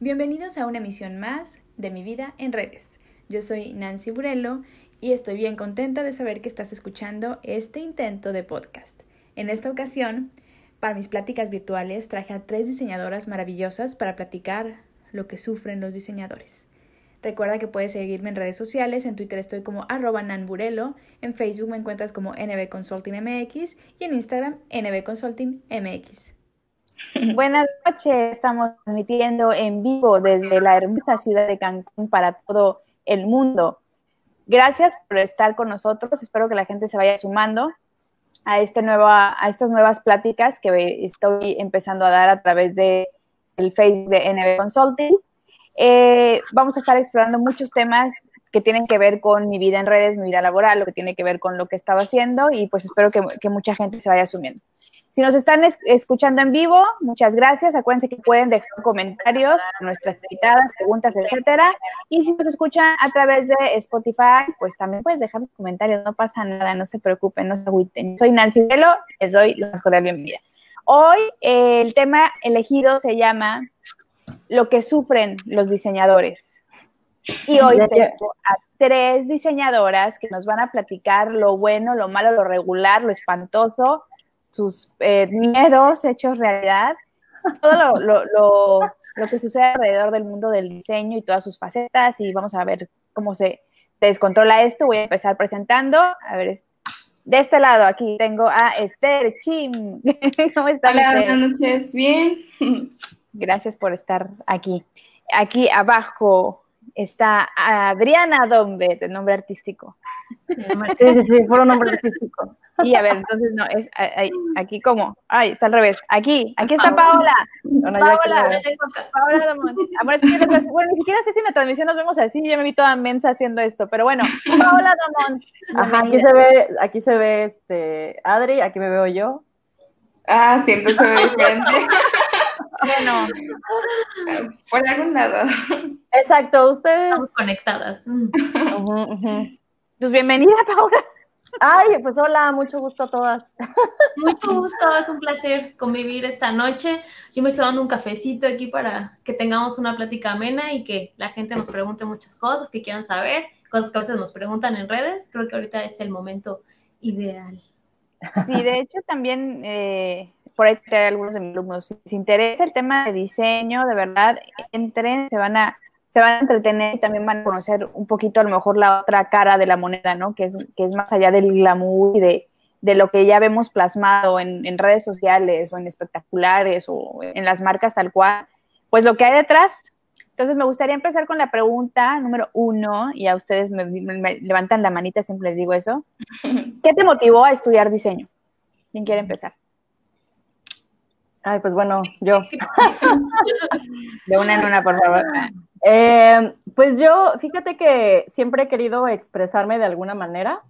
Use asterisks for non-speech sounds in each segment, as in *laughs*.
Bienvenidos a una emisión más de Mi Vida en Redes. Yo soy Nancy Burello y estoy bien contenta de saber que estás escuchando este intento de podcast. En esta ocasión, para mis pláticas virtuales traje a tres diseñadoras maravillosas para platicar lo que sufren los diseñadores. Recuerda que puedes seguirme en redes sociales, en Twitter estoy como arroba nanburelo, en Facebook me encuentras como NB Consulting MX y en Instagram NB Consulting MX. *laughs* Buenas noches, estamos transmitiendo en vivo desde la hermosa ciudad de Cancún para todo el mundo. Gracias por estar con nosotros, espero que la gente se vaya sumando a, este nueva, a estas nuevas pláticas que estoy empezando a dar a través de el Facebook de NB Consulting. Eh, vamos a estar explorando muchos temas que tienen que ver con mi vida en redes, mi vida laboral, lo que tiene que ver con lo que estaba haciendo y pues espero que, que mucha gente se vaya sumiendo. Si nos están escuchando en vivo, muchas gracias. Acuérdense que pueden dejar comentarios, nuestras invitadas, preguntas, etcétera. Y si nos escuchan a través de Spotify, pues también puedes dejar los comentarios, no pasa nada, no se preocupen, no se agüiten. Soy Nancy Velo, les doy la más cordial bienvenida. Hoy eh, el tema elegido se llama Lo que sufren los diseñadores. Y hoy tengo a tres diseñadoras que nos van a platicar lo bueno, lo malo, lo regular, lo espantoso sus eh, miedos hechos realidad, todo lo, que sucede alrededor del mundo del diseño y todas sus facetas y vamos a ver cómo se descontrola esto. Voy a empezar presentando. A ver, de este lado aquí tengo a Esther Chim. *laughs* ¿Cómo estás? Hola, buenas noches. Bien. Gracias por estar aquí. Aquí abajo está Adriana Dombe, de nombre artístico. Sí, sí, sí, fue un nombre artístico. Y a ver, entonces no, es aquí como, ay, está al revés. Aquí, aquí está Paola. Paola, Paola Amor, es que bueno, ni siquiera sé si en la transmisión nos vemos así, yo me vi toda mensa haciendo esto, pero bueno, Paola Domón. Ajá, aquí se ve, aquí se ve este Adri, aquí me veo yo. Ah, siempre se ve diferente. *laughs* bueno, por algún lado. Exacto, ustedes. Estamos conectadas. Pues bienvenida, Paola. Ay, pues hola, mucho gusto a todas. Mucho gusto, es un placer convivir esta noche. Yo me estoy dando un cafecito aquí para que tengamos una plática amena y que la gente nos pregunte muchas cosas que quieran saber, cosas que a veces nos preguntan en redes. Creo que ahorita es el momento ideal. Sí, de hecho también eh, por ahí hay algunos de mis alumnos, si les interesa el tema de diseño, de verdad, entren, se van a se van a entretener y también van a conocer un poquito a lo mejor la otra cara de la moneda, ¿no? Que es, que es más allá del glamour y de, de lo que ya vemos plasmado en, en, redes sociales o en espectaculares o en las marcas tal cual, pues lo que hay detrás. Entonces me gustaría empezar con la pregunta número uno, y a ustedes me, me levantan la manita, siempre les digo eso. *laughs* ¿Qué te motivó a estudiar diseño? ¿Quién quiere empezar? Ay, pues bueno, yo. *laughs* De una en una, por favor. Eh, pues yo, fíjate que siempre he querido expresarme de alguna manera.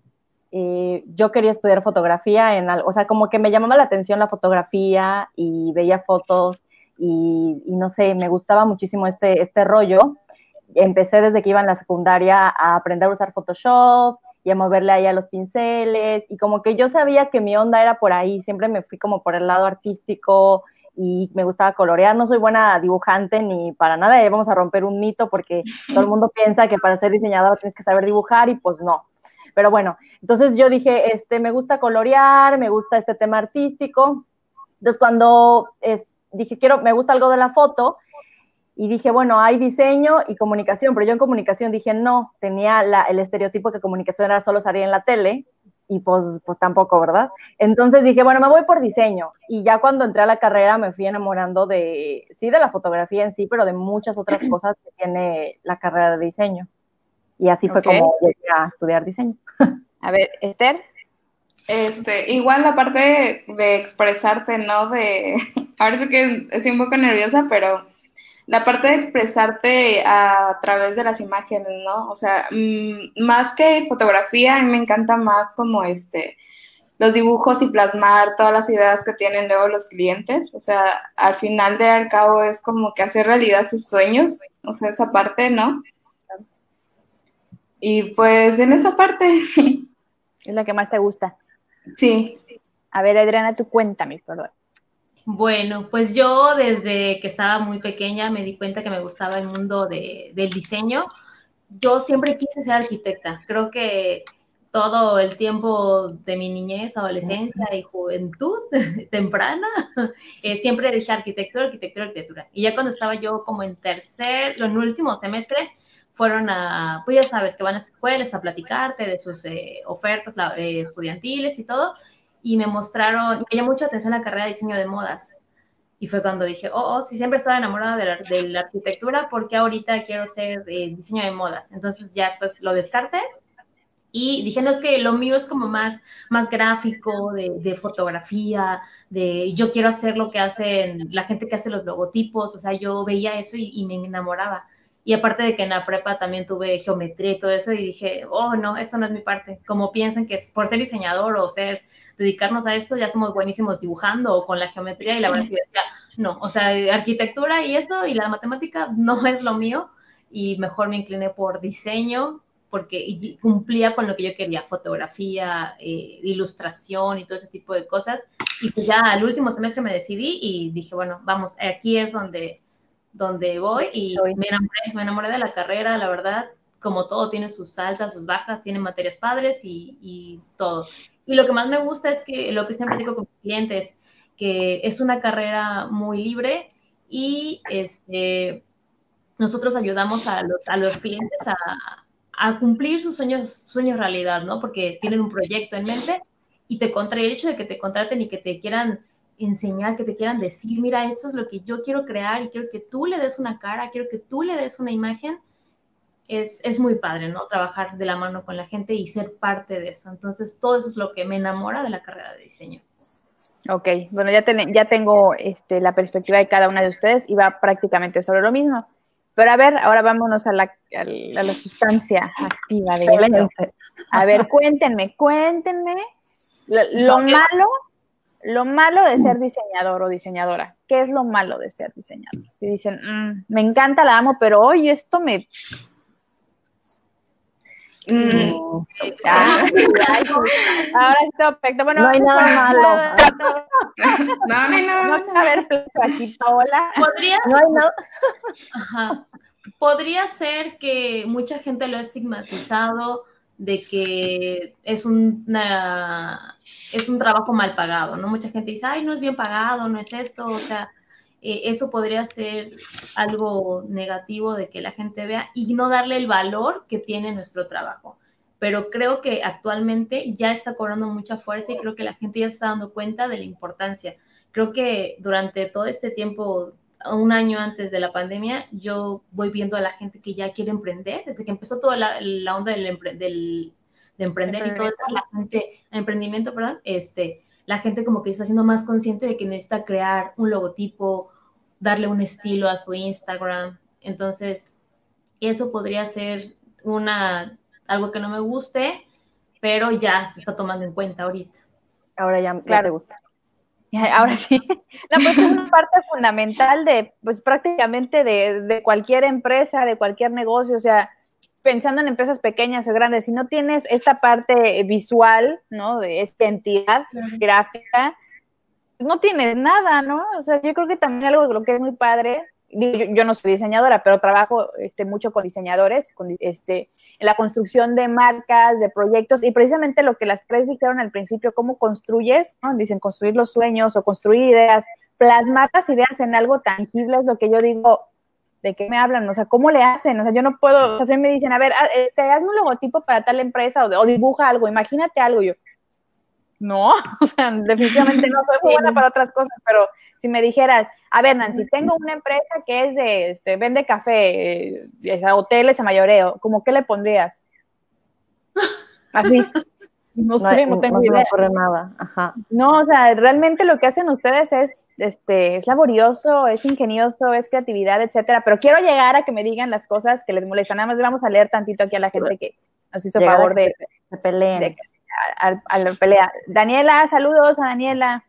y yo quería estudiar fotografía en algo, o sea, como que me llamaba la atención la fotografía y veía fotos y, no sé, me gustaba muchísimo este, este rollo. Empecé desde que iba en la secundaria a aprender a usar Photoshop y a moverle ahí a los pinceles y como que yo sabía que mi onda era por ahí, siempre me fui como por el lado artístico, y me gustaba colorear. No soy buena dibujante ni para nada. Y vamos a romper un mito porque *laughs* todo el mundo piensa que para ser diseñador tienes que saber dibujar y pues no. Pero bueno, entonces yo dije, este, me gusta colorear, me gusta este tema artístico. Entonces cuando dije, quiero, me gusta algo de la foto, y dije, bueno, hay diseño y comunicación, pero yo en comunicación dije, no, tenía el estereotipo que comunicación era solo salir en la tele, y pues, pues tampoco, ¿verdad? Entonces dije, bueno, me voy por diseño. Y ya cuando entré a la carrera me fui enamorando de, sí, de la fotografía en sí, pero de muchas otras *clears throat* cosas que tiene la carrera de diseño. Y así fue como llegué a estudiar diseño. *laughs* A ver, Esther. Este, igual la parte de, expresarte, ¿no? De, *laughs* ahora sí que estoy un poco nerviosa, pero la parte de expresarte a través de las imágenes, ¿no? O sea, mm, más que fotografía, a mí me encanta más como este los dibujos y plasmar todas las ideas que tienen luego los clientes. O sea, al final de al cabo es como que hacer realidad sus sueños, o sea, esa parte, ¿no? Y pues en esa parte. *laughs* Es la que más te gusta. Sí. A ver, Adriana, tú cuéntame, perdón. Bueno, pues yo desde que estaba muy pequeña me di cuenta que me gustaba el mundo de, del diseño. Yo siempre quise ser arquitecta. Creo que todo el tiempo de mi niñez, adolescencia y juventud *laughs* temprana, *laughs* eh, siempre dije arquitectura, arquitectura, arquitectura. Y ya cuando estaba yo como en tercer, en último semestre, fueron a, pues ya sabes, que van a escuelas a platicarte de sus eh, ofertas eh, estudiantiles y todo, y me mostraron, me llamó mucha atención la carrera de diseño de modas. Y fue cuando dije, oh, oh, sí, siempre estaba enamorada de la, de la arquitectura, porque ahorita quiero ser diseño de modas? Entonces ya pues lo descarté y dije, no, es que lo mío es como más, más gráfico, de, fotografía, de yo quiero hacer lo que hacen la gente que hace los logotipos, o sea, yo veía eso y, me enamoraba. Y aparte de que en la prepa también tuve geometría y todo eso, y dije, oh, no, eso no es mi parte. Como piensan que es por ser diseñador o ser, dedicarnos a esto, ya somos buenísimos dibujando o con la geometría, y la verdad es que no, o sea, arquitectura y eso, y la matemática no *laughs* es lo mío, y mejor me incliné por diseño, porque cumplía con lo que yo quería, fotografía, eh, ilustración y todo ese tipo de cosas. Y pues ya al último semestre me decidí y dije, bueno, vamos, aquí es donde, donde voy y me enamoré, me enamoré de la carrera, la verdad, como todo tiene sus altas, sus bajas, tiene materias padres y, y todo. Y lo que más me gusta es que lo que siempre digo con clientes, que es una carrera muy libre y este, nosotros ayudamos a los, a los clientes a, a cumplir sus sueños, sueños realidad, ¿no? Porque tienen un proyecto en mente y te contra el hecho de que te contraten y que te quieran enseñar, que te quieran decir, mira, esto es lo que yo quiero crear y quiero que tú le des una cara, quiero que tú le des una imagen, es, es muy padre, ¿no? Trabajar de la mano con la gente y ser parte de eso. Entonces, todo eso es lo que me enamora de la carrera de diseño. Ok, bueno, ya, ya tengo este, la perspectiva de cada una de ustedes y va prácticamente sobre lo mismo. Pero a ver, ahora vámonos a la, a la, sustancia activa de. A ver, *laughs* cuéntenme, cuéntenme lo, malo, lo malo de ser diseñador o diseñadora. ¿Qué es lo malo de ser diseñador? Y dicen, mm, me encanta, la amo, pero hoy esto me Mm. Ah, *laughs* ahora está perfecto. Bueno, no hay nada malo. *laughs* No, no hay nada malo. a ver, aquí, Paola. ¿Podría? No hay nada. Ajá. Podría ser que mucha gente lo ha estigmatizado de que es una, es un trabajo mal pagado, ¿no? Mucha gente dice, ay, no es bien pagado, no es esto, o sea, eh, eso podría ser algo negativo de que la gente vea y no darle el valor que tiene nuestro trabajo. Pero creo que actualmente ya está cobrando mucha fuerza y creo que la gente ya se está dando cuenta de la importancia. Creo que durante todo este tiempo, un año antes de la pandemia, yo voy viendo a la gente que ya quiere emprender, desde que empezó toda la, onda del, de emprender y todo eso, la gente, emprendimiento, perdón, este, la gente como que está siendo más consciente de que necesita crear un logotipo, darle un estilo a su Instagram. Entonces, eso podría ser una, algo que no me guste, pero ya se está tomando en cuenta ahorita. Ahora ya, claro. gusta. *laughs* Ahora sí. No, pues es una parte fundamental de, pues prácticamente de, de, cualquier empresa, de cualquier negocio, o sea, pensando en empresas pequeñas o grandes, si no tienes esta parte visual, ¿no? De esta entidad gráfica, no tienes nada, ¿no? O sea, yo creo que también algo de que es muy padre, yo, no soy diseñadora, pero trabajo este, mucho con diseñadores, con, este, en la construcción de marcas, de proyectos, y precisamente lo que las tres dijeron al principio, cómo construyes, ¿no? Dicen construir los sueños o construir ideas, plasmar las ideas en algo tangible es lo que yo digo, ¿de qué me hablan? O sea, ¿cómo le hacen? O sea, yo no puedo, o sea, me dicen, a ver, este, hazme un logotipo para tal empresa o, o dibuja algo, imagínate algo, yo, no, *laughs* o sea, definitivamente no soy buena para otras cosas, pero si me dijeras, a ver, Nancy, tengo una empresa que es de, este, vende café, eh, hoteles a mayoreo, ¿cómo qué le pondrías? *laughs* Así. No, sé, no tengo idea. No nada. Ajá. No, o sea, realmente lo que hacen ustedes es, este, es laborioso, es ingenioso, es creatividad, etcétera. Pero quiero llegar a que me digan las cosas que les molestan. Nada más vamos a leer tantito aquí a la gente que nos hizo favor de, de, peleen a, la pelea. Daniela, saludos a Daniela.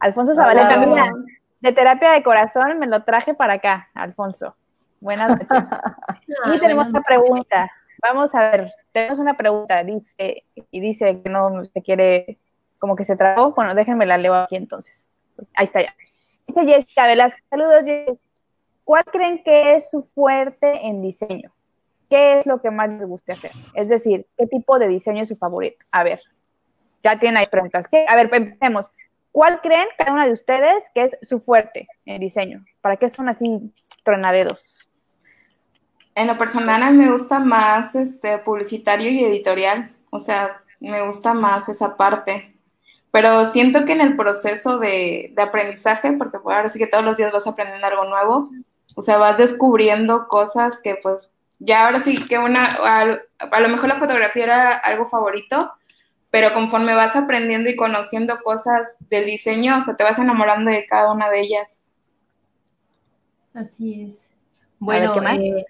Alfonso Zabaleta, mira, de terapia de corazón me lo traje para acá, Alfonso. Buenas noches. *laughs* y tenemos una pregunta. Vamos a ver, tenemos una pregunta, dice, y dice que no se quiere, como que se trabó. Bueno, déjenme la leo aquí entonces. Ahí está ya. Dice Jessica Velasco, saludos Jessica. ¿Cuál creen que es su fuerte en diseño? ¿Qué es lo que más les gusta hacer? Es decir, ¿qué tipo de diseño es su favorito? A ver, ya tienen ahí preguntas. A ver, empecemos. ¿Cuál creen cada una de ustedes que es su fuerte en diseño? ¿Para qué son así tronaderos? En lo personal a mí me gusta más este publicitario y editorial, o sea, me gusta más esa parte. Pero siento que en el proceso de, aprendizaje, porque ahora sí que todos los días vas aprendiendo algo nuevo, o sea, vas descubriendo cosas que pues ya ahora sí que una, a, lo mejor la fotografía era algo favorito, pero conforme vas aprendiendo y conociendo cosas del diseño, o sea, te vas enamorando de cada una de ellas. Así es. Bueno, eh,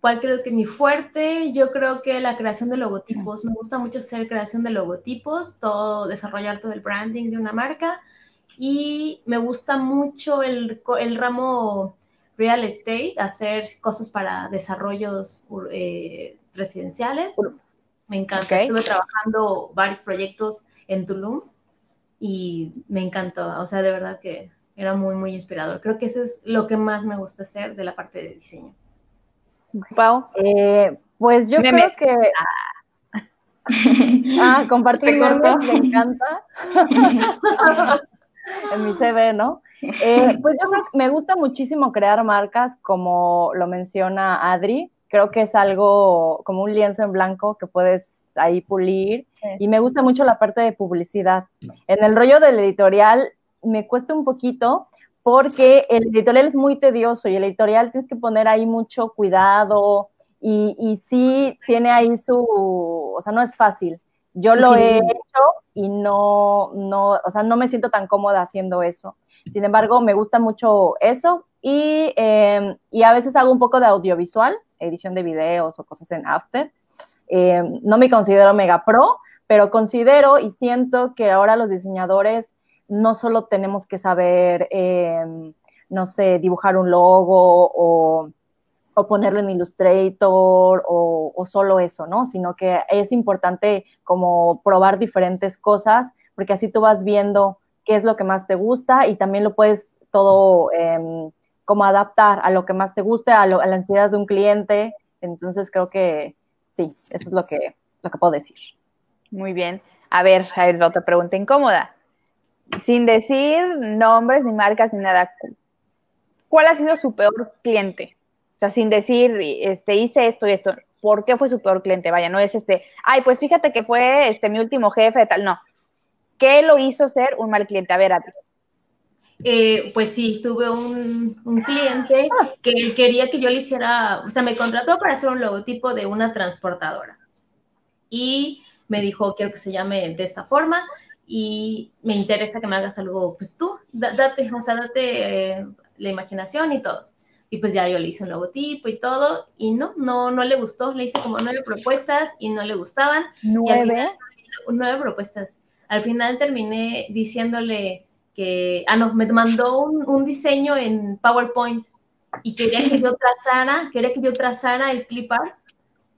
¿cuál creo que mi fuerte? Yo creo que la creación de logotipos. Me gusta mucho hacer creación de logotipos, todo, desarrollar todo el branding de una marca. Y me gusta mucho el, el ramo real estate, hacer cosas para desarrollos eh, residenciales. Me encanta. Estuve trabajando varios proyectos en Tulum y me encantó. O sea, de verdad que era muy, muy inspirador. Creo que eso es lo que más me gusta hacer de la parte de diseño. Pau, eh, pues yo creo que... Ah, compartir me encanta. *laughs* en mi CV, ¿no? Eh, pues yo creo que me gusta muchísimo crear marcas, como lo menciona Adri. Creo que es algo como un lienzo en blanco que puedes ahí pulir. Y me gusta mucho la parte de publicidad. En el rollo del editorial me cuesta un poquito porque el editorial es muy tedioso y el editorial tienes que poner ahí mucho cuidado y, y sí tiene ahí su, o sea, no es fácil. Yo lo he hecho y no, no, o sea, no me siento tan cómoda haciendo eso. Sin embargo, me gusta mucho eso y, em, y a veces hago un poco de audiovisual, edición de videos o cosas en After. Em, no me considero mega pro, pero considero y siento que ahora los diseñadores no solo tenemos que saber, em, no sé, dibujar un logo o, o ponerlo en Illustrator o, o, solo eso, ¿no? Sino que es importante como probar diferentes cosas, porque así tú vas viendo qué es lo que más te gusta y también lo puedes todo eh, como adaptar a lo que más te guste, a, las necesidades de un cliente. Entonces creo que sí, eso es lo que, lo que puedo decir. Muy bien. A ver, a ver, otra pregunta incómoda. Sin decir nombres ni marcas ni nada, ¿cuál ha sido su peor cliente? O sea, sin decir, este, hice esto y esto. ¿Por qué fue su peor cliente? Vaya, no es este, ay, pues fíjate que fue este mi último jefe, tal. No, ¿Qué lo hizo ser un mal cliente? A ver, a eh, pues sí, tuve un, cliente que quería que yo le hiciera, o sea, me contrató para hacer un logotipo de una transportadora. Y me dijo, quiero que se llame de esta forma y me interesa que me hagas algo, pues tú, date, o sea, date eh, la imaginación y todo. Y pues ya yo le hice un logotipo y todo, y no, no, no le gustó. Le hice como nueve propuestas y no le gustaban. ¿Nueve? nueve propuestas al final terminé diciéndole que, ah, no, me mandó un, diseño en PowerPoint y quería que yo trazara, quería que yo trazara el clip art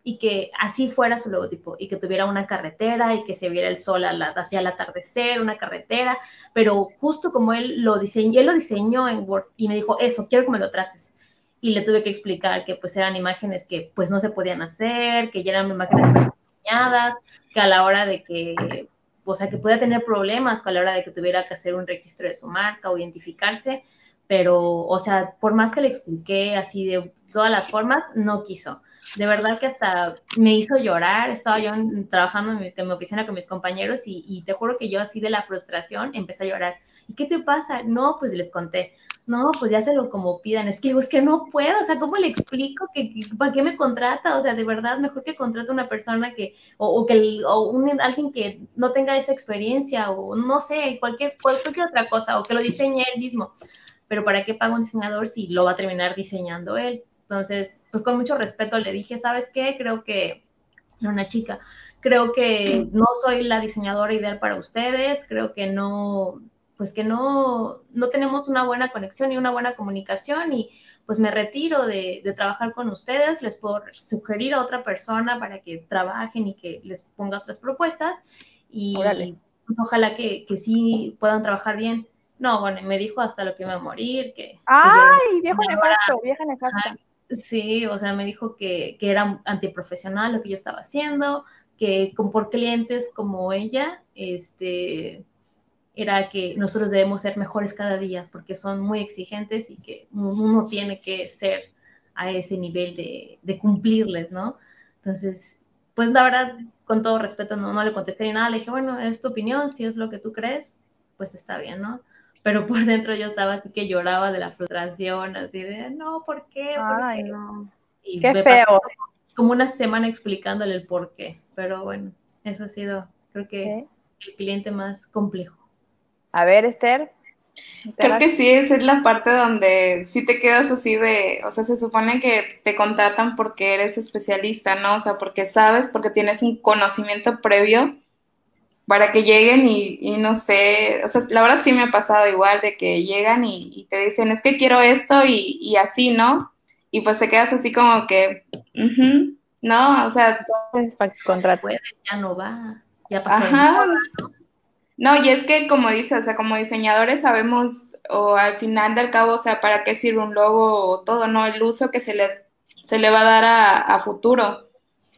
y que así fuera su logotipo y que tuviera una carretera y que se viera el sol hacia el atardecer, una carretera, pero justo como él lo diseñó, él lo diseñó en Word y me dijo, eso, quiero que me lo traces. Y le tuve que explicar que pues eran imágenes que pues no se podían hacer, que ya eran imágenes diseñadas, que a la hora de que o sea, que pueda tener problemas a la hora de que tuviera que hacer un registro de su marca o identificarse, pero, o sea, por más que le expliqué así de todas las formas, no quiso. De verdad que hasta me hizo llorar, estaba yo trabajando en mi, oficina con mis compañeros y, y, te juro que yo así de la frustración empecé a llorar. ¿Y qué te pasa? No, pues les conté no, pues ya se lo como pidan. Es que es que no puedo, o sea, ¿cómo le explico que, para qué me contrata? O sea, de verdad, mejor que contrate una persona que, o, que, o un, alguien que no tenga esa experiencia, o no sé, cualquier, cualquier otra cosa, o que lo diseñe él mismo. Pero ¿para qué pago un diseñador si lo va a terminar diseñando él? Entonces, pues con mucho respeto le dije, ¿sabes qué? Creo que, una chica, creo que no soy la diseñadora ideal para ustedes, creo que no, pues que no, no tenemos una buena conexión y una buena comunicación y pues me retiro de, trabajar con ustedes, les puedo sugerir a otra persona para que trabajen y que les ponga otras propuestas y pues, ojalá que, que, sí puedan trabajar bien. No, bueno, me dijo hasta lo que iba a morir, que... ¡Ay, viejo nefasto, vieja nefasta! Sí, o sea, me dijo que, que, era antiprofesional lo que yo estaba haciendo, que con, por clientes como ella, este, era que nosotros debemos ser mejores cada día porque son muy exigentes y que uno tiene que ser a ese nivel de, de cumplirles, ¿no? Entonces, pues la verdad, con todo respeto, no, no le contesté ni nada, le dije, bueno, es tu opinión, si es lo que tú crees, pues está bien, ¿no? Pero por *laughs* dentro yo estaba así que lloraba de la frustración, así de, no, ¿por qué? Ay, no. Y qué me feo. pasó como una semana explicándole el por qué, pero bueno, eso ha sido, creo que, el cliente más complejo. A ver, Esther. Creo que sí, esa es la parte donde sí te quedas así de, o sea, se supone que te contratan porque eres especialista, ¿no? O sea, porque sabes, porque tienes un conocimiento previo para que lleguen y, y no sé, o sea, la verdad sí me ha pasado igual de que llegan y, y te dicen, es que quiero esto y, y, así, ¿no? Y pues te quedas así como que, uh no, o sea, contrato. Puede, ya no va, ya pasó. Ajá. No, y es que como dices, o sea, como diseñadores sabemos, o al final del cabo, o sea, para qué sirve un logo o todo, ¿no? El uso que se le, se le va a dar a, a futuro.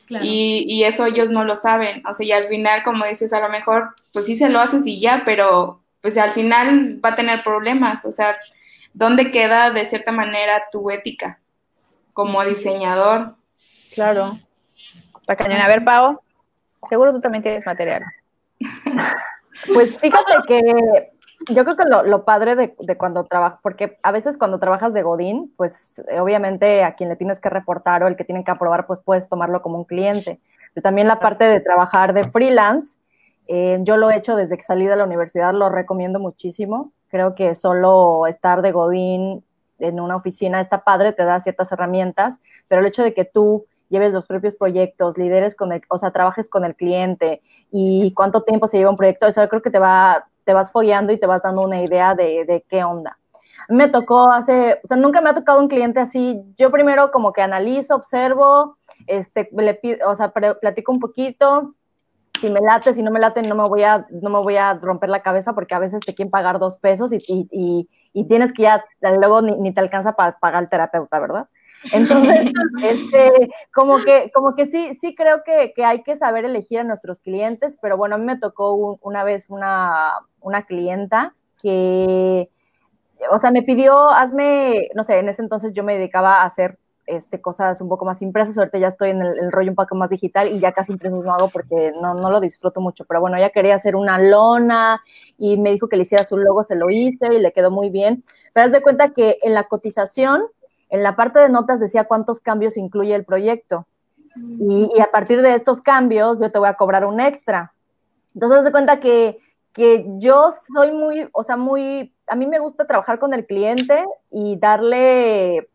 Claro. Y, y, eso ellos no lo saben. O sea, y al final, como dices, a lo mejor, pues sí se lo haces y ya, pero pues al final va a tener problemas. O sea, ¿dónde queda de cierta manera tu ética como diseñador? Claro. Para cañón. A ver, Pau, seguro tú también tienes material. *laughs* Pues fíjate que yo creo que lo, padre de, de cuando trabajas, porque a veces cuando trabajas de Godín, pues eh, obviamente a quien le tienes que reportar o el que tienen que aprobar, pues puedes tomarlo como un cliente. Pero también la parte de trabajar de freelance, eh, yo lo he hecho desde que salí de la universidad, lo recomiendo muchísimo. Creo que solo estar de Godín en una oficina está padre, te da ciertas herramientas, pero el hecho de que tú lleves los propios proyectos, lideres con el, o sea, trabajes con el cliente y cuánto tiempo se lleva un proyecto, eso yo creo que te va, te vas follando y te vas dando una idea de, de qué onda. Me tocó hace, o sea, nunca me ha tocado un cliente así. Yo primero como que analizo, observo, este, le pido, o sea, platico un poquito. Si me late, si no me late, no me voy a, no me voy a romper la cabeza porque a veces te quieren pagar dos pesos y, y, y, y tienes que ya, luego ni, ni te alcanza para pagar al terapeuta, ¿verdad? Entonces, este, como que, como que sí, sí creo que, que, hay que saber elegir a nuestros clientes, pero bueno, a mí me tocó un, una vez una, una clienta que, o sea, me pidió, hazme, no sé, en ese entonces yo me dedicaba a hacer este, cosas un poco más impresas, ahorita ya estoy en el, el, rollo un poco más digital y ya casi impresos no hago porque no, no lo disfruto mucho, pero bueno, ella quería hacer una lona y me dijo que le hiciera su logo, se lo hice y le quedó muy bien, pero haz de cuenta que en la cotización en la parte de notas decía cuántos cambios incluye el proyecto. Y, a partir de estos cambios yo te voy a cobrar un extra. Entonces, de cuenta que, que yo soy muy, o sea, muy, a mí me gusta trabajar con el cliente y darle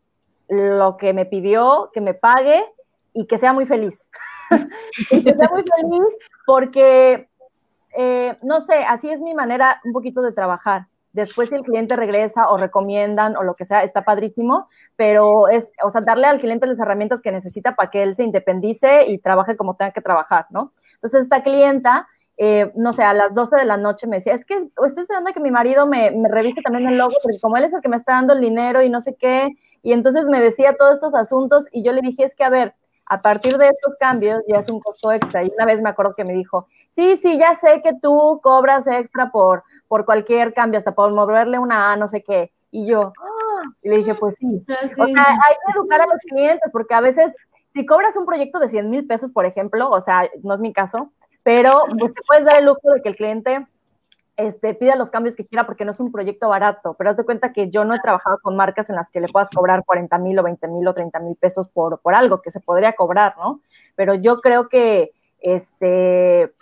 lo que me pidió, que me pague y que sea muy feliz. *laughs* y que sea muy feliz porque, eh, no sé, así es mi manera un poquito de trabajar. Después, si el cliente regresa o recomiendan o lo que sea, está padrísimo, pero es, o sea, darle al cliente las herramientas que necesita para que él se independice y trabaje como tenga que trabajar, ¿no? Entonces, esta clienta, eh, no sé, a las 12 de la noche me decía, es que estoy esperando a que mi marido me, me revise también el logo, porque como él es el que me está dando el dinero y no sé qué, y entonces me decía todos estos asuntos y yo le dije, es que, a ver, a partir de estos cambios ya es un costo extra. Y una vez me acuerdo que me dijo, sí, sí, ya sé que tú cobras extra por, por cualquier cambio, hasta por moverle una A, no sé qué. Y yo, ¡ah! y le dije, pues sí. O sea, hay que educar a los clientes, porque a veces, si cobras un proyecto de 100 mil pesos, por ejemplo, o sea, no es mi caso, pero pues te puedes dar el lujo de que el cliente este, pida los cambios que quiera porque no es un proyecto barato, pero haz de cuenta que yo no he trabajado con marcas en las que le puedas cobrar 40 mil o 20 mil o 30 mil pesos por, por algo que se podría cobrar, ¿no? Pero yo creo que, este,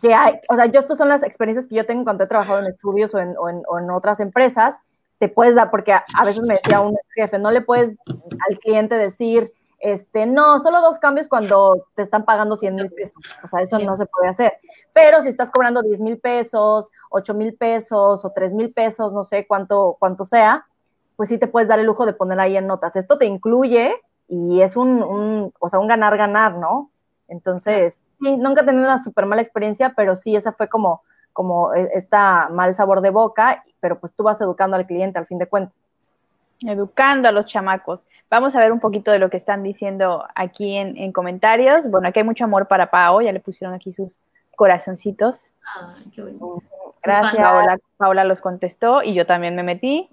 que hay, o sea, yo estas son las experiencias que yo tengo cuando he trabajado en estudios o en, o en, o en otras empresas, te puedes dar, porque a, a veces me decía un jefe, no le puedes al cliente decir, este, no, solo dos cambios cuando te están pagando 100 mil pesos. O sea, eso no se puede hacer. Pero si estás cobrando 10 mil pesos, 8 mil pesos o 3 mil pesos, no sé cuánto, cuánto sea, pues sí te puedes dar el lujo de poner ahí en notas. Esto te incluye y es un, un o sea, un ganar-ganar, ¿no? Entonces, sí, nunca he tenido una súper mala experiencia, pero sí, esa fue como, como esta mal sabor de boca, pero pues tú vas educando al cliente al fin de cuentas. Educando a los chamacos. Vamos a ver un poquito de lo que están diciendo aquí en, en comentarios. Bueno, aquí hay mucho amor para Pao, ya le pusieron aquí sus corazoncitos. Ay, qué bonito. Gracias. Paola, Paola los contestó y yo también me metí.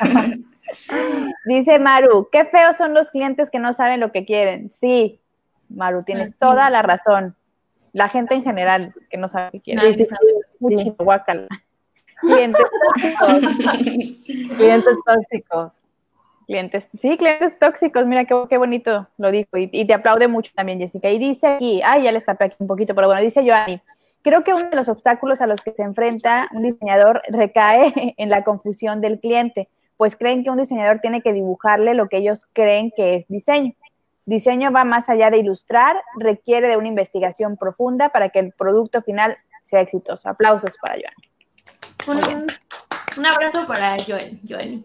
*laughs* Dice Maru, qué feos son los clientes que no saben lo que quieren. Sí, Maru, tienes Así toda la razón. La gente en general que no sabe lo que quiere. Nadie sabe. Mucho guácala. Clientes tóxicos. *laughs* Clientes tóxicos. Clientes, sí, clientes tóxicos, mira qué, qué bonito lo dijo. Y, y te aplaude mucho también, Jessica. Y dice aquí, ay, ya les tapé aquí un poquito, pero bueno, dice Joanny, creo que uno de los obstáculos a los que se enfrenta un diseñador recae *laughs* en la confusión del cliente, pues creen que un diseñador tiene que dibujarle lo que ellos creen que es diseño. Diseño va más allá de ilustrar, requiere de una investigación profunda para que el producto final sea exitoso. Aplausos para Joanny. Un, un abrazo para Joel, Joel.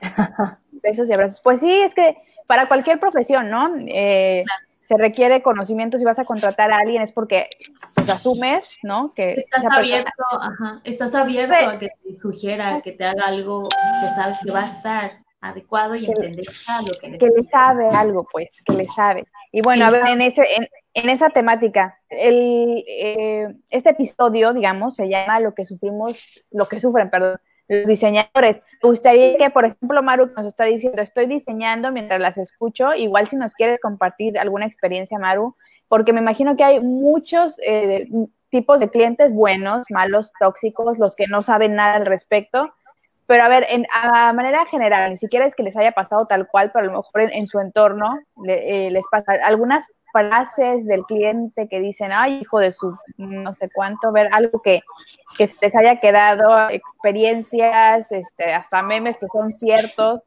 *laughs* Besos y abrazos. Pues sí, es que para cualquier profesión, ¿no? Eh, se requiere conocimiento si vas a contratar a alguien es porque pues asumes, ¿no? Que Estás persona- abierto, ajá, estás abierto Sí. a que te sugiera, que te haga algo que sabes que va a estar adecuado y entenderá lo que que necesitas. le sabe algo, pues, que le sabe. Y bueno, a ver, en, ese, en, en esa temática, el, eh, este episodio, digamos, se llama Lo que sufrimos, lo que sufren, perdón, los diseñadores. Me gustaría que, por ejemplo, Maru nos está diciendo, estoy diseñando mientras las escucho, igual si nos quieres compartir alguna experiencia, Maru, porque me imagino que hay muchos eh, tipos de clientes buenos, malos, tóxicos, los que no saben nada al respecto, pero a ver, en, a manera general, ni siquiera es que les haya pasado tal cual, pero a lo mejor en, su entorno le- eh, les pasa algunas frases del cliente que dicen, ay, hijo de su no sé cuánto, ver algo que, que les haya quedado, experiencias, este, hasta memes que son ciertos.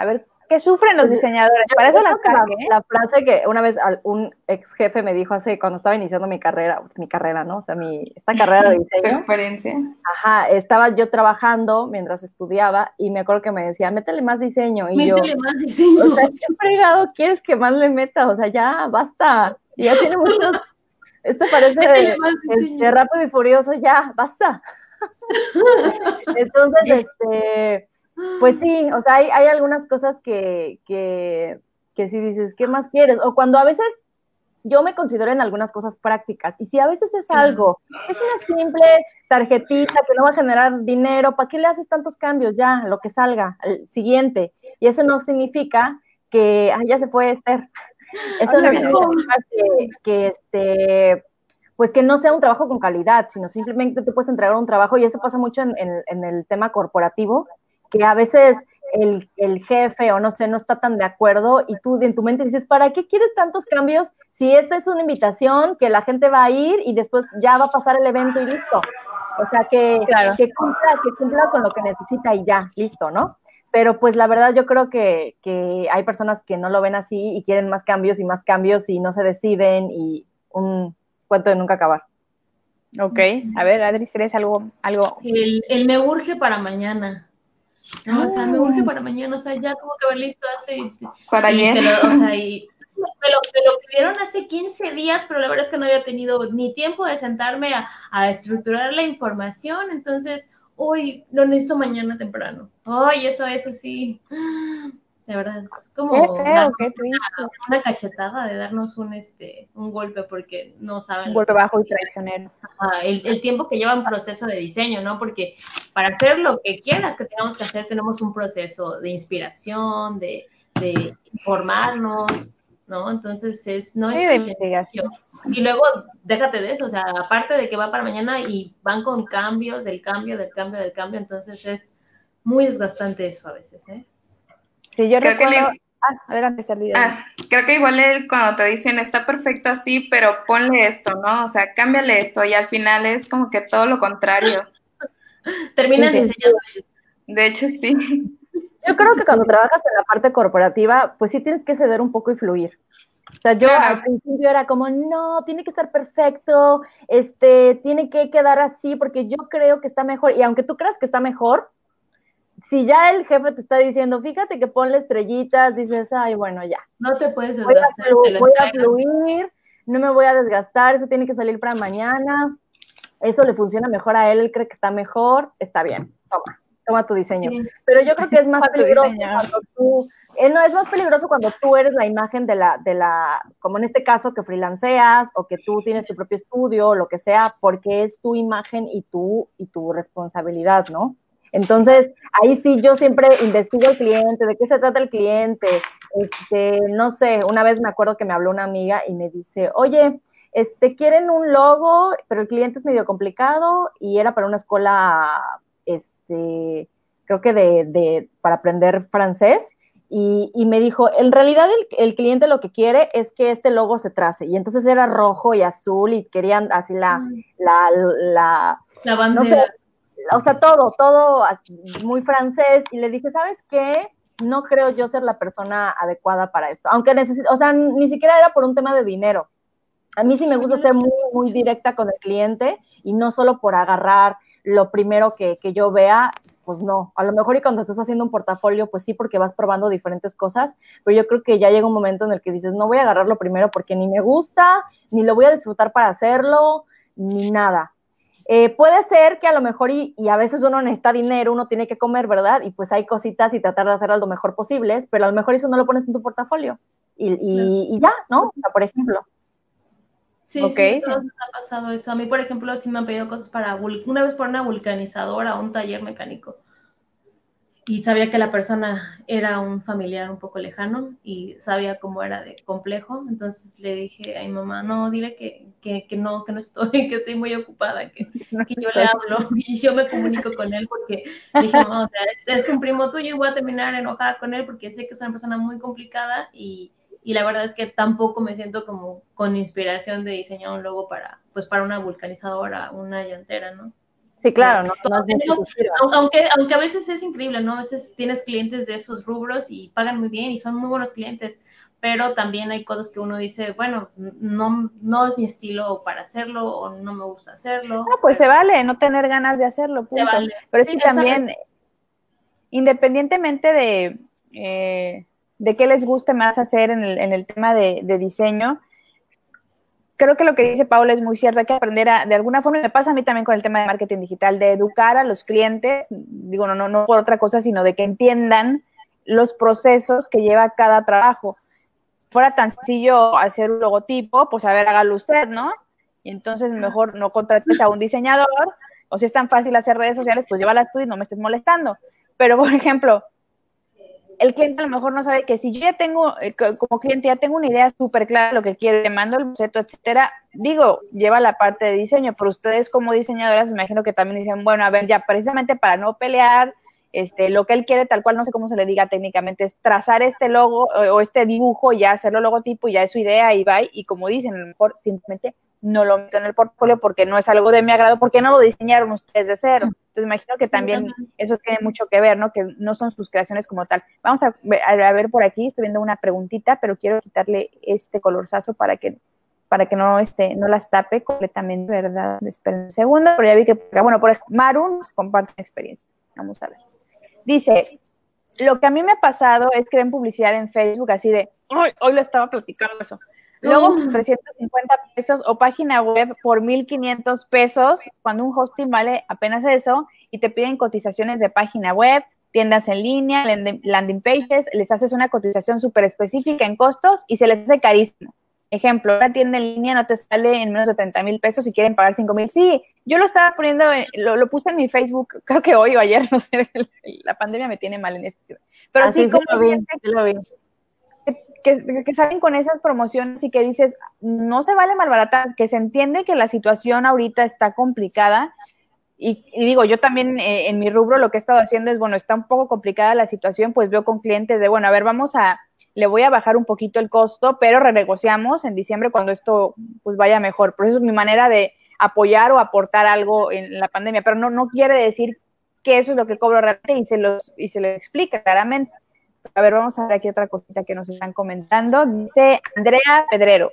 A ver, ¿qué sufren los diseñadores? Para eso Yo las la, cargué. la frase que una vez un ex jefe me dijo hace cuando estaba iniciando mi carrera, mi carrera, ¿no? O sea, mi, esta carrera de diseño. experiencia. Ajá, estaba yo trabajando mientras estudiaba y me acuerdo que me decía, métele más diseño. Y yo, Métele más diseño. o sea, ¿qué fregado quieres que más le meta? O sea, ya, basta. Y ya tiene muchos. *laughs* Esto parece diseño. este, rápido y furioso, ya, basta. *laughs* Entonces, este, pues sí, o sea, hay, hay algunas cosas que, que, que si dices, ¿qué más quieres? O cuando a veces yo me considero en algunas cosas prácticas, y si a veces es algo, es una simple tarjetita que no va a generar dinero, ¿para qué le haces tantos cambios? Ya, lo que salga, el siguiente. Y eso no significa que, ya se fue Esther. *laughs* Eso no significa que, que, este, pues que no sea un trabajo con calidad, sino simplemente tú puedes entregar un trabajo, y eso pasa mucho en, en- en el tema corporativo, que a veces el, el jefe o no sé, no está tan de acuerdo y tú en tu mente dices, ¿para qué quieres tantos cambios si esta es una invitación que la gente va a ir y después ya va a pasar el evento y listo? O sea, que, Claro. que, cumpla, que cumpla con lo que necesita y ya, listo, ¿no? Pero pues la verdad yo creo que, que hay personas que no lo ven así y quieren más cambios y más cambios y no se deciden y un cuento de nunca acabar. Ok, a ver, Adri, si eres algo, algo El, el me urge para mañana. No, o sea, me Ah. urge para mañana, o sea, ya como que haber listo hace... Para y ayer. o sea, y *laughs* me lo, me lo pidieron hace 15 días, pero la verdad es que no había tenido ni tiempo de sentarme a, a estructurar la información, entonces, hoy lo necesito mañana temprano. Ay, eso es así. De verdad, es como Qué feo, una cachetada de darnos un este un golpe porque no saben Un golpe bajo y traicionero. Ajá, el, el tiempo que lleva un proceso de diseño, ¿no? Porque para hacer lo que quieras que tengamos que hacer, tenemos un proceso de inspiración, de, de informarnos, ¿no? Entonces es, no Sí, es de investigación. y luego, déjate de eso, o sea, aparte de que va para mañana y van con cambios, del cambio, del cambio, del cambio, entonces es muy desgastante eso a veces, ¿eh? Sí, yo Creo que recuerdo... le- Ah, adelante, Sergio. Ah, creo que igual él cuando te dicen está perfecto así, pero ponle esto, ¿no? O sea, cámbiale esto y al final es como que todo lo contrario. *laughs* Terminan Sí, ellos. De hecho, sí. *laughs* Yo creo que cuando trabajas en la parte corporativa, pues sí tienes que ceder un poco y fluir. O sea, yo Claro. al principio era como, no, tiene que estar perfecto, este, tiene que quedar así, porque yo creo que está mejor. Y aunque tú creas que está mejor, si ya el jefe te está diciendo, fíjate que ponle estrellitas, dices, ay, bueno, ya. No te puedes Voy a, desgastar, voy a fluir, no me voy a desgastar, eso tiene que salir para mañana. Eso le funciona mejor a él, él cree que está mejor, está bien, toma. toma tu diseño. Pero yo creo que es más peligroso cuando tú, eh, no, es más peligroso cuando tú eres la imagen de la, de la, como en este caso que freelanceas o que tú tienes tu propio estudio o lo que sea, porque es tu imagen y tu, y tu responsabilidad, ¿no? Entonces, ahí sí yo siempre investigo al cliente, de qué se trata el cliente. Este, no sé, una vez me acuerdo que me habló una amiga y me dice, oye, este, quieren un logo, pero el cliente es medio complicado y era para una escuela, este, creo que de, de para aprender francés. Y, y, me dijo, en realidad el, el, cliente lo que quiere es que este logo se trace. Y entonces era rojo y azul y querían así la, la, la, la bandera. No sé, o sea, todo, todo muy francés. Y le dije, ¿sabes qué? No creo yo ser la persona adecuada para esto. Aunque necesito, o sea, ni siquiera era por un tema de dinero. A mí sí me gusta ser muy, muy directa con el cliente y no solo por agarrar lo primero que, que yo vea, pues no. A lo mejor y cuando estás haciendo un portafolio, pues sí, porque vas probando diferentes cosas, pero yo creo que ya llega un momento en el que dices, no voy a agarrar lo primero porque ni me gusta, ni lo voy a disfrutar para hacerlo, ni nada. Eh, puede ser que a lo mejor, y, y, a veces uno necesita dinero, uno tiene que comer, ¿verdad? Y pues hay cositas y tratar de hacer lo mejor posible, pero a lo mejor eso no lo pones en tu portafolio. Y, y, y ya, ¿no? O sea, por ejemplo. Sí, okay. sí, todos ha pasado eso. A mí, por ejemplo, sí me han pedido cosas para, una vez por una vulcanizadora o un taller mecánico. Y sabía que la persona era un familiar un poco lejano y sabía cómo era de complejo. Entonces le dije a mi mamá, no, dile que, que, que no, que no estoy, *laughs* que estoy muy ocupada, que, que, yo le hablo *laughs* y yo me comunico con él porque dije, no, o sea, es, es un primo tuyo y voy a terminar enojada con él porque sé que es una persona muy complicada y y la verdad es que tampoco me siento como con inspiración de diseñar un logo para, pues para una vulcanizadora, una llantera, ¿no? Sí, claro, no, no tenemos, aunque, aunque a veces es increíble, ¿no? A veces tienes clientes de esos rubros y pagan muy bien y son muy buenos clientes, pero también hay cosas que uno dice, bueno, no, no es mi estilo para hacerlo o no me gusta hacerlo. No, pues se vale no tener ganas de hacerlo, punto. Vale. Pero sí, es que también, independientemente de... Eh, de qué les guste más hacer en el, en el tema de, de, diseño. Creo que lo que dice Paula es muy cierto, hay que aprender a, de alguna forma, me pasa a mí también con el tema de marketing digital, de educar a los clientes, digo, no, no, no por otra cosa, sino de que entiendan los procesos que lleva cada trabajo. Fuera tan sencillo hacer un logotipo, pues a ver, hágalo usted, ¿no? Y entonces mejor no contrates a un diseñador, o si es tan fácil hacer redes sociales, pues llévalas tú y no me estés molestando. Pero, por ejemplo, el cliente a lo mejor no sabe que si yo ya tengo, eh, como cliente, ya tengo una idea súper clara de lo que quiero, te mando el boceto, etcétera, digo, lleva la parte de diseño, pero ustedes como diseñadoras me imagino que también dicen, bueno, a ver, ya precisamente para no pelear, este, lo que él quiere, tal cual, no sé cómo se le diga técnicamente, es trazar este logo o, o este dibujo, ya hacerlo logotipo, ya es su idea, y va, y como dicen, a lo mejor simplemente no lo meto en el portfolio porque no es algo de mi agrado, porque no lo diseñaron ustedes de cero. Entonces imagino que también eso tiene mucho que ver, ¿no? Que no son sus creaciones como tal. Vamos a, a ver por aquí, estoy viendo una preguntita, pero quiero quitarle este colorzazo para que para que no este no las tape completamente, ¿verdad? Esperen un segundo, pero ya vi que, bueno, por ejemplo, Maru nos comparte una experiencia. Vamos a ver. Dice, lo que a mí me ha pasado es que ven publicidad en Facebook así de, hoy, hoy lo estaba platicando eso Luego, 350 pesos o página web por 1500 pesos, cuando un hosting vale apenas eso, y te piden cotizaciones de página web, tiendas en línea, landing pages, les haces una cotización súper específica en costos y se les hace carísimo. Ejemplo, una tienda en línea no te sale en menos de 30 mil pesos si quieren pagar 5 mil. Sí, yo lo estaba poniendo, lo, lo, puse en mi Facebook, creo que hoy o ayer, *laughs* no sé, la pandemia me tiene mal en este. Pero Así sí, como lo vi, lo vi que, salen con esas promociones y que dices, no se vale malbaratar, que se entiende que la situación ahorita está complicada. Y, y digo, yo también eh, en mi rubro lo que he estado haciendo es, bueno, está un poco complicada la situación, pues veo con clientes de, bueno, a ver, vamos a, le voy a bajar un poquito el costo, pero renegociamos en diciembre cuando esto pues vaya mejor. Por eso es mi manera de apoyar o aportar algo en la pandemia, pero no, no quiere decir que eso es lo que cobro realmente y se, los, y se le explica claramente. A ver, vamos a ver aquí otra cosita que nos están comentando. Dice Andrea Pedrero.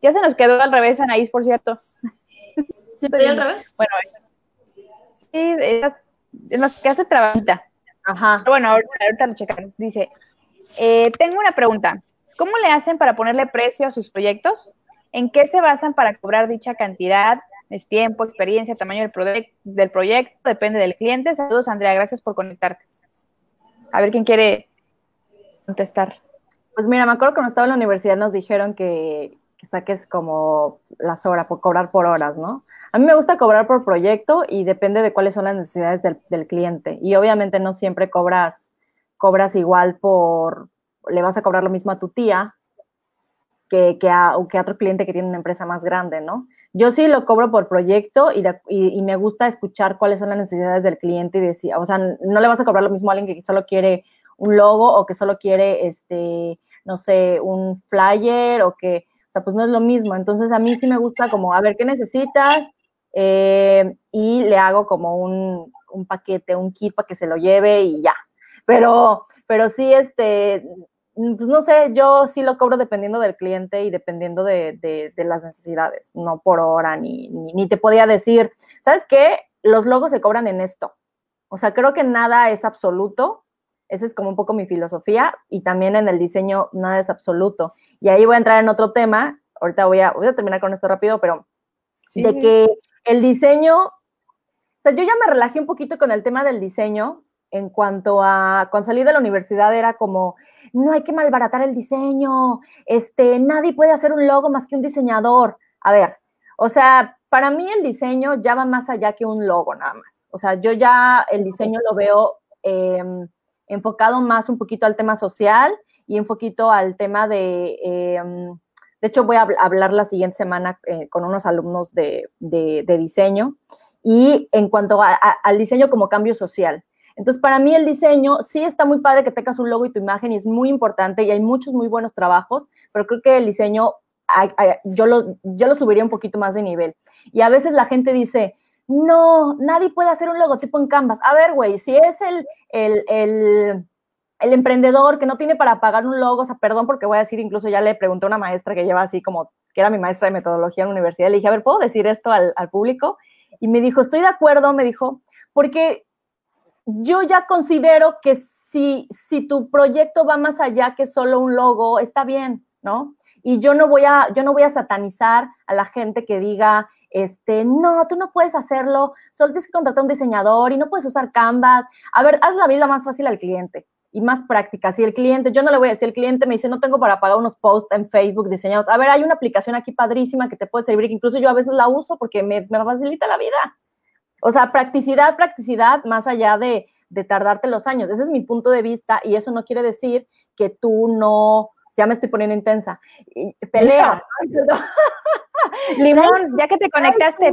Ya se nos quedó al revés, Anaís, por cierto. ¿Estoy al revés? Bueno, sí, nos quedaste trabajita. Ajá. Bueno, ahorita, ahorita lo checamos. Dice, eh, tengo una pregunta. ¿Cómo le hacen para ponerle precio a sus proyectos? ¿En qué se basan para cobrar dicha cantidad? Es tiempo, experiencia, tamaño del, del proyecto, depende del cliente. Saludos, Andrea, gracias por conectarte. A ver quién quiere contestar. Pues mira, me acuerdo que cuando estaba en la universidad nos dijeron que, saques como las horas, por cobrar por horas, ¿no? A mí me gusta cobrar por proyecto y depende de cuáles son las necesidades del, cliente. Y obviamente no siempre cobras, cobras igual por, le vas a cobrar lo mismo a tu tía que, que, a, que a otro cliente que tiene una empresa más grande, ¿no? Yo sí lo cobro por proyecto y, y, me gusta escuchar cuáles son las necesidades del cliente y decir, o sea, no le vas a cobrar lo mismo a alguien que solo quiere un logo o que solo quiere, este, no sé, un flyer o que, o sea, pues no es lo mismo. Entonces a mí sí me gusta como, a ver, ¿qué necesitas? Eh, y le hago como un, un paquete, un kit para que se lo lleve y ya. Pero, pero sí, este, pues no sé, yo sí lo cobro dependiendo del cliente y dependiendo de, las necesidades, no por hora, ni, ni, te podía decir, ¿sabes qué? Los logos se cobran en esto. O sea, creo que nada es absoluto. Esa es como un poco mi filosofía y también en el diseño nada es absoluto. Y ahí voy a entrar en otro tema. Ahorita voy a, voy a terminar con esto rápido, pero de que el diseño, o sea, yo ya me relajé un poquito con el tema del diseño en cuanto a, cuando salí de la universidad era como, no hay que malbaratar el diseño, este, nadie puede hacer un logo más que un diseñador. A ver, o sea, para mí el diseño ya va más allá que un logo nada más. O sea, yo ya el diseño lo veo em, enfocado más un poquito al tema social y un poquito al tema de, em, de hecho voy a hablar la siguiente semana eh, con unos alumnos de, diseño y en cuanto al diseño como cambio social. Entonces, para mí el diseño sí está muy padre que tengas un logo y tu imagen y es muy importante y hay muchos muy buenos trabajos, pero creo que el diseño yo, lo, yo lo subiría un poquito más de nivel. Y a veces la gente dice, no, nadie puede hacer un logotipo en Canvas. A ver, güey, si es el, el, el, emprendedor que no tiene para pagar un logo, o sea, perdón porque voy a decir, incluso ya le pregunté a una maestra que lleva así como, que era mi maestra de metodología en la universidad, le dije, a ver, ¿puedo decir esto al, al público? Y me dijo, estoy de acuerdo, me dijo, porque yo ya considero que si, si tu proyecto va más allá que solo un logo, está bien, ¿no? Y yo no voy a, yo no voy a satanizar a la gente que diga, este, no, tú no puedes hacerlo, solo tienes que contratar a un diseñador y no puedes usar Canvas. A ver, haz la vida más fácil al cliente y más práctica. Si el cliente, yo no le voy a decir, el cliente me dice, no tengo para pagar unos posts en Facebook diseñados. A ver, hay una aplicación aquí padrísima que te puede servir, que incluso yo a veces la uso porque me, me facilita la vida. O sea, practicidad, practicidad, más allá de, tardarte los años. Ese es mi punto de vista y eso no quiere decir que tú no, ya me estoy poniendo intensa. Pelea. *laughs* Limón, ya que te conectaste,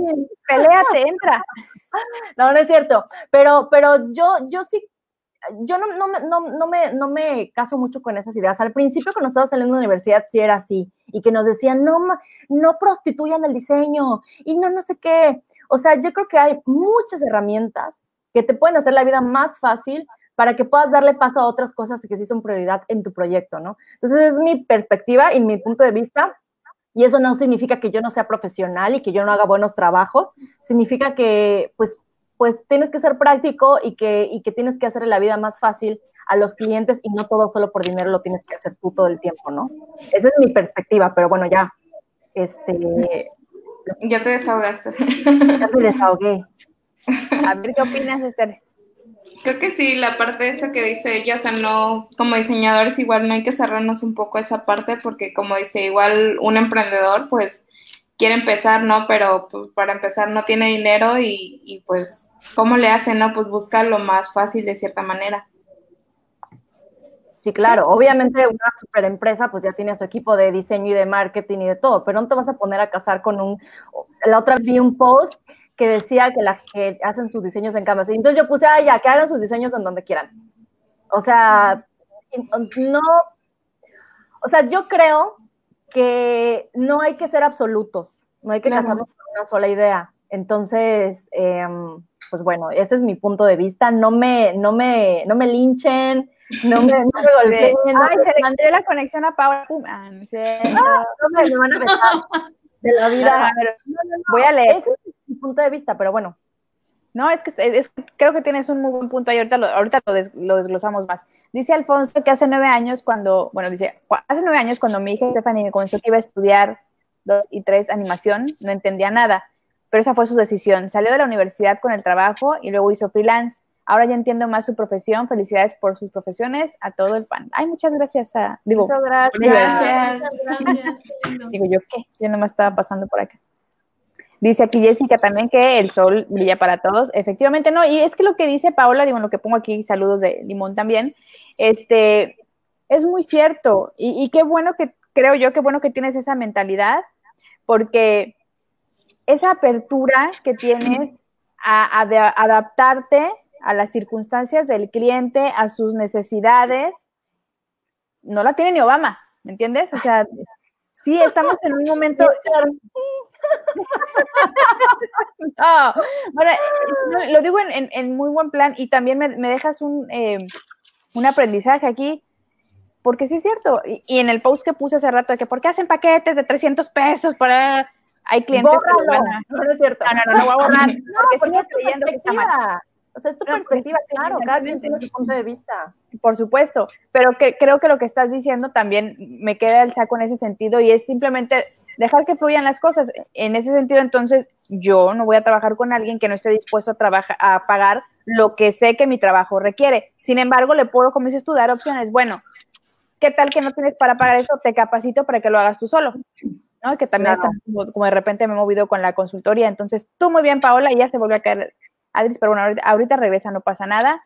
te entra. *laughs* No, no es cierto. Pero, pero yo, yo sí, yo no, no, no, no, me, no me caso mucho con esas ideas. Al principio, cuando estaba saliendo de la universidad, sí era así. Y que nos decían, no, no prostituyan el diseño y no, no sé qué. O sea, yo creo que hay muchas herramientas que te pueden hacer la vida más fácil para que puedas darle paso a otras cosas que sí son prioridad en tu proyecto, ¿no? Entonces, es mi perspectiva y mi punto de vista. Y eso no significa que yo no sea profesional y que yo no haga buenos trabajos. Significa que, pues, pues tienes que ser práctico y que, y que tienes que hacerle la vida más fácil a los clientes y no todo solo por dinero lo tienes que hacer tú todo el tiempo, ¿no? Esa es mi perspectiva, pero bueno, ya, este, ya te desahogaste. Ya te desahogué. *laughs* A ver, ¿qué opinas, Esther? Creo que sí, la parte esa que dice ella, o sea, no, como diseñadores igual no hay que cerrarnos un poco esa parte porque como dice, igual un emprendedor pues quiere empezar, ¿no? Pero pues, para empezar no tiene dinero y, y pues, ¿cómo le hace, no? Pues busca lo más fácil de cierta manera. Sí, claro. Obviamente una super empresa pues ya tiene su equipo de diseño y de marketing y de todo, pero no te vas a poner a casar con un... La otra vi un post que decía que, la, que hacen sus diseños en Canvas. Entonces yo puse, ah, ya, que hagan sus diseños en donde quieran. O sea, no... O sea, yo creo que no hay que ser absolutos, no hay que casarnos con una sola idea. Entonces, em, pues bueno, ese es mi punto de vista. No me, no me, no me linchen, no me, no me *laughs* golpeen. Ay, se le mandé la conexión a Paula. Ah, no, me, van a besar de la *laughs* vida. Voy a leer. Es mi punto de vista, pero bueno. No, es que es, creo que tienes un muy buen punto ahí, ahorita, lo, ahorita lo, lo, desglosamos más. Dice Alfonso que hace nueve años cuando, bueno, dice, hace nueve años cuando mi hija Stephanie me comenzó que iba a estudiar dos y tres animación, no entendía nada pero esa fue su decisión. Salió de la universidad con el trabajo y luego hizo freelance. Ahora ya entiendo más su profesión. Felicidades por sus profesiones a todo el pan. Ay, muchas gracias a. Digo, Muchas gracias. Gracias. Gracias, digo yo qué, yo no me estaba pasando por acá. Dice aquí Jessica también que el sol brilla para todos. Efectivamente, no. Y es que lo que dice Paola, digo, lo que pongo aquí, saludos de Limón también, este, es muy cierto. Y, qué bueno que, creo yo, qué bueno que tienes esa mentalidad, porque esa apertura que tienes a, a adaptarte a las circunstancias del cliente, a sus necesidades, no la tiene ni Obama, ¿me entiendes? O sea, sí estamos en un momento... *laughs* *laughs* No, bueno, no, lo digo en, en- en muy buen plan y también me, me dejas un, eh, un aprendizaje aquí, porque sí es cierto, y, y en el post que puse hace rato de que, ¿por qué hacen paquetes de 300 pesos para...? Hay clientes que van a- No, no es cierto. No, no, no, lo voy a *laughs* borrar, porque porque sigo es tu creyendo que está mal. O sea, es tu pues, perspectiva, claro, cada quien tiene su punto de vista. por supuesto, pero que creo que lo que estás diciendo también me queda el saco en ese sentido y es simplemente dejar que fluyan las cosas. En ese sentido, entonces, yo no voy a trabajar con alguien que no esté dispuesto a trabajar a pagar lo que sé que mi trabajo requiere. Sin embargo, le puedo, como dices tú, dar opciones. Bueno, ¿qué tal que no tienes para pagar eso? Te capacito para que lo hagas tú solo. ¿no? Que también Claro. está como, como de repente me he movido con la consultoría. Entonces, tú muy bien, Paola, y ya se volvió a caer Adris, pero bueno, ahorita, ahorita regresa, no pasa nada.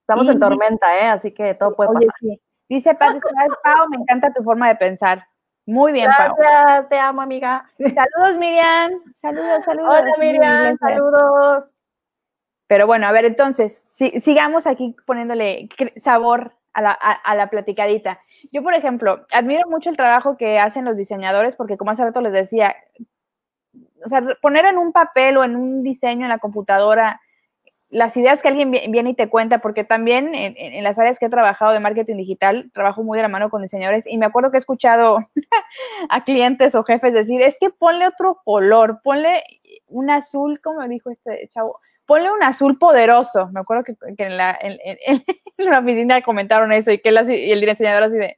Estamos en tormenta, ¿eh? Así que todo puede Oye, pasar. sí. Dice Suárez, Pau, me encanta tu forma de pensar. Muy bien, Pau. Gracias, te amo, amiga. Saludos, Miriam. Saludos, saludos. Hola, Miriam, saludos. Pero bueno, a ver, entonces, si- sigamos aquí poniéndole sabor a la, a- a la platicadita. Yo, por ejemplo, admiro mucho el trabajo que hacen los diseñadores, porque como hace rato les decía, o sea, poner en un papel o en un diseño en la computadora las ideas que alguien vi- viene y te cuenta, porque también en, las áreas que he trabajado de marketing digital, trabajo muy de la mano con diseñadores y me acuerdo que he escuchado *laughs* a clientes o jefes decir, es que ponle otro color, ponle un azul, como dijo este chavo, ponle un azul poderoso. Me acuerdo que, en, la, *laughs* en, la oficina comentaron eso y que así- y el diseñador así de,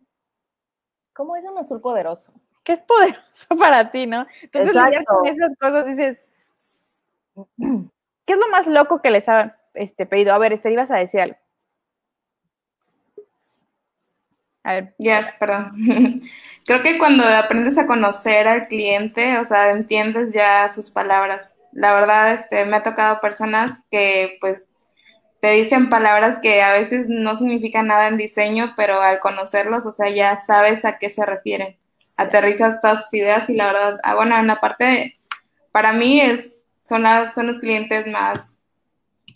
¿Cómo es un azul poderoso? ¿Qué es poderoso *laughs* para ti, no? Entonces, lidiar con esas cosas dices, *clears throat* ¿qué es lo más loco que les ha este, pedido? A ver, este, ibas a decir algo. A ver, Ya, perdón. *laughs* Creo que cuando aprendes a conocer al cliente, o sea, entiendes ya sus palabras. La verdad, este, me ha tocado personas que, pues, te dicen palabras que a veces no significan nada en diseño, pero al conocerlos, o sea, ya sabes a qué se refieren. Aterrizas todas sus ideas y la verdad, ah, bueno, en la parte, para mí es, son, las, son los clientes más,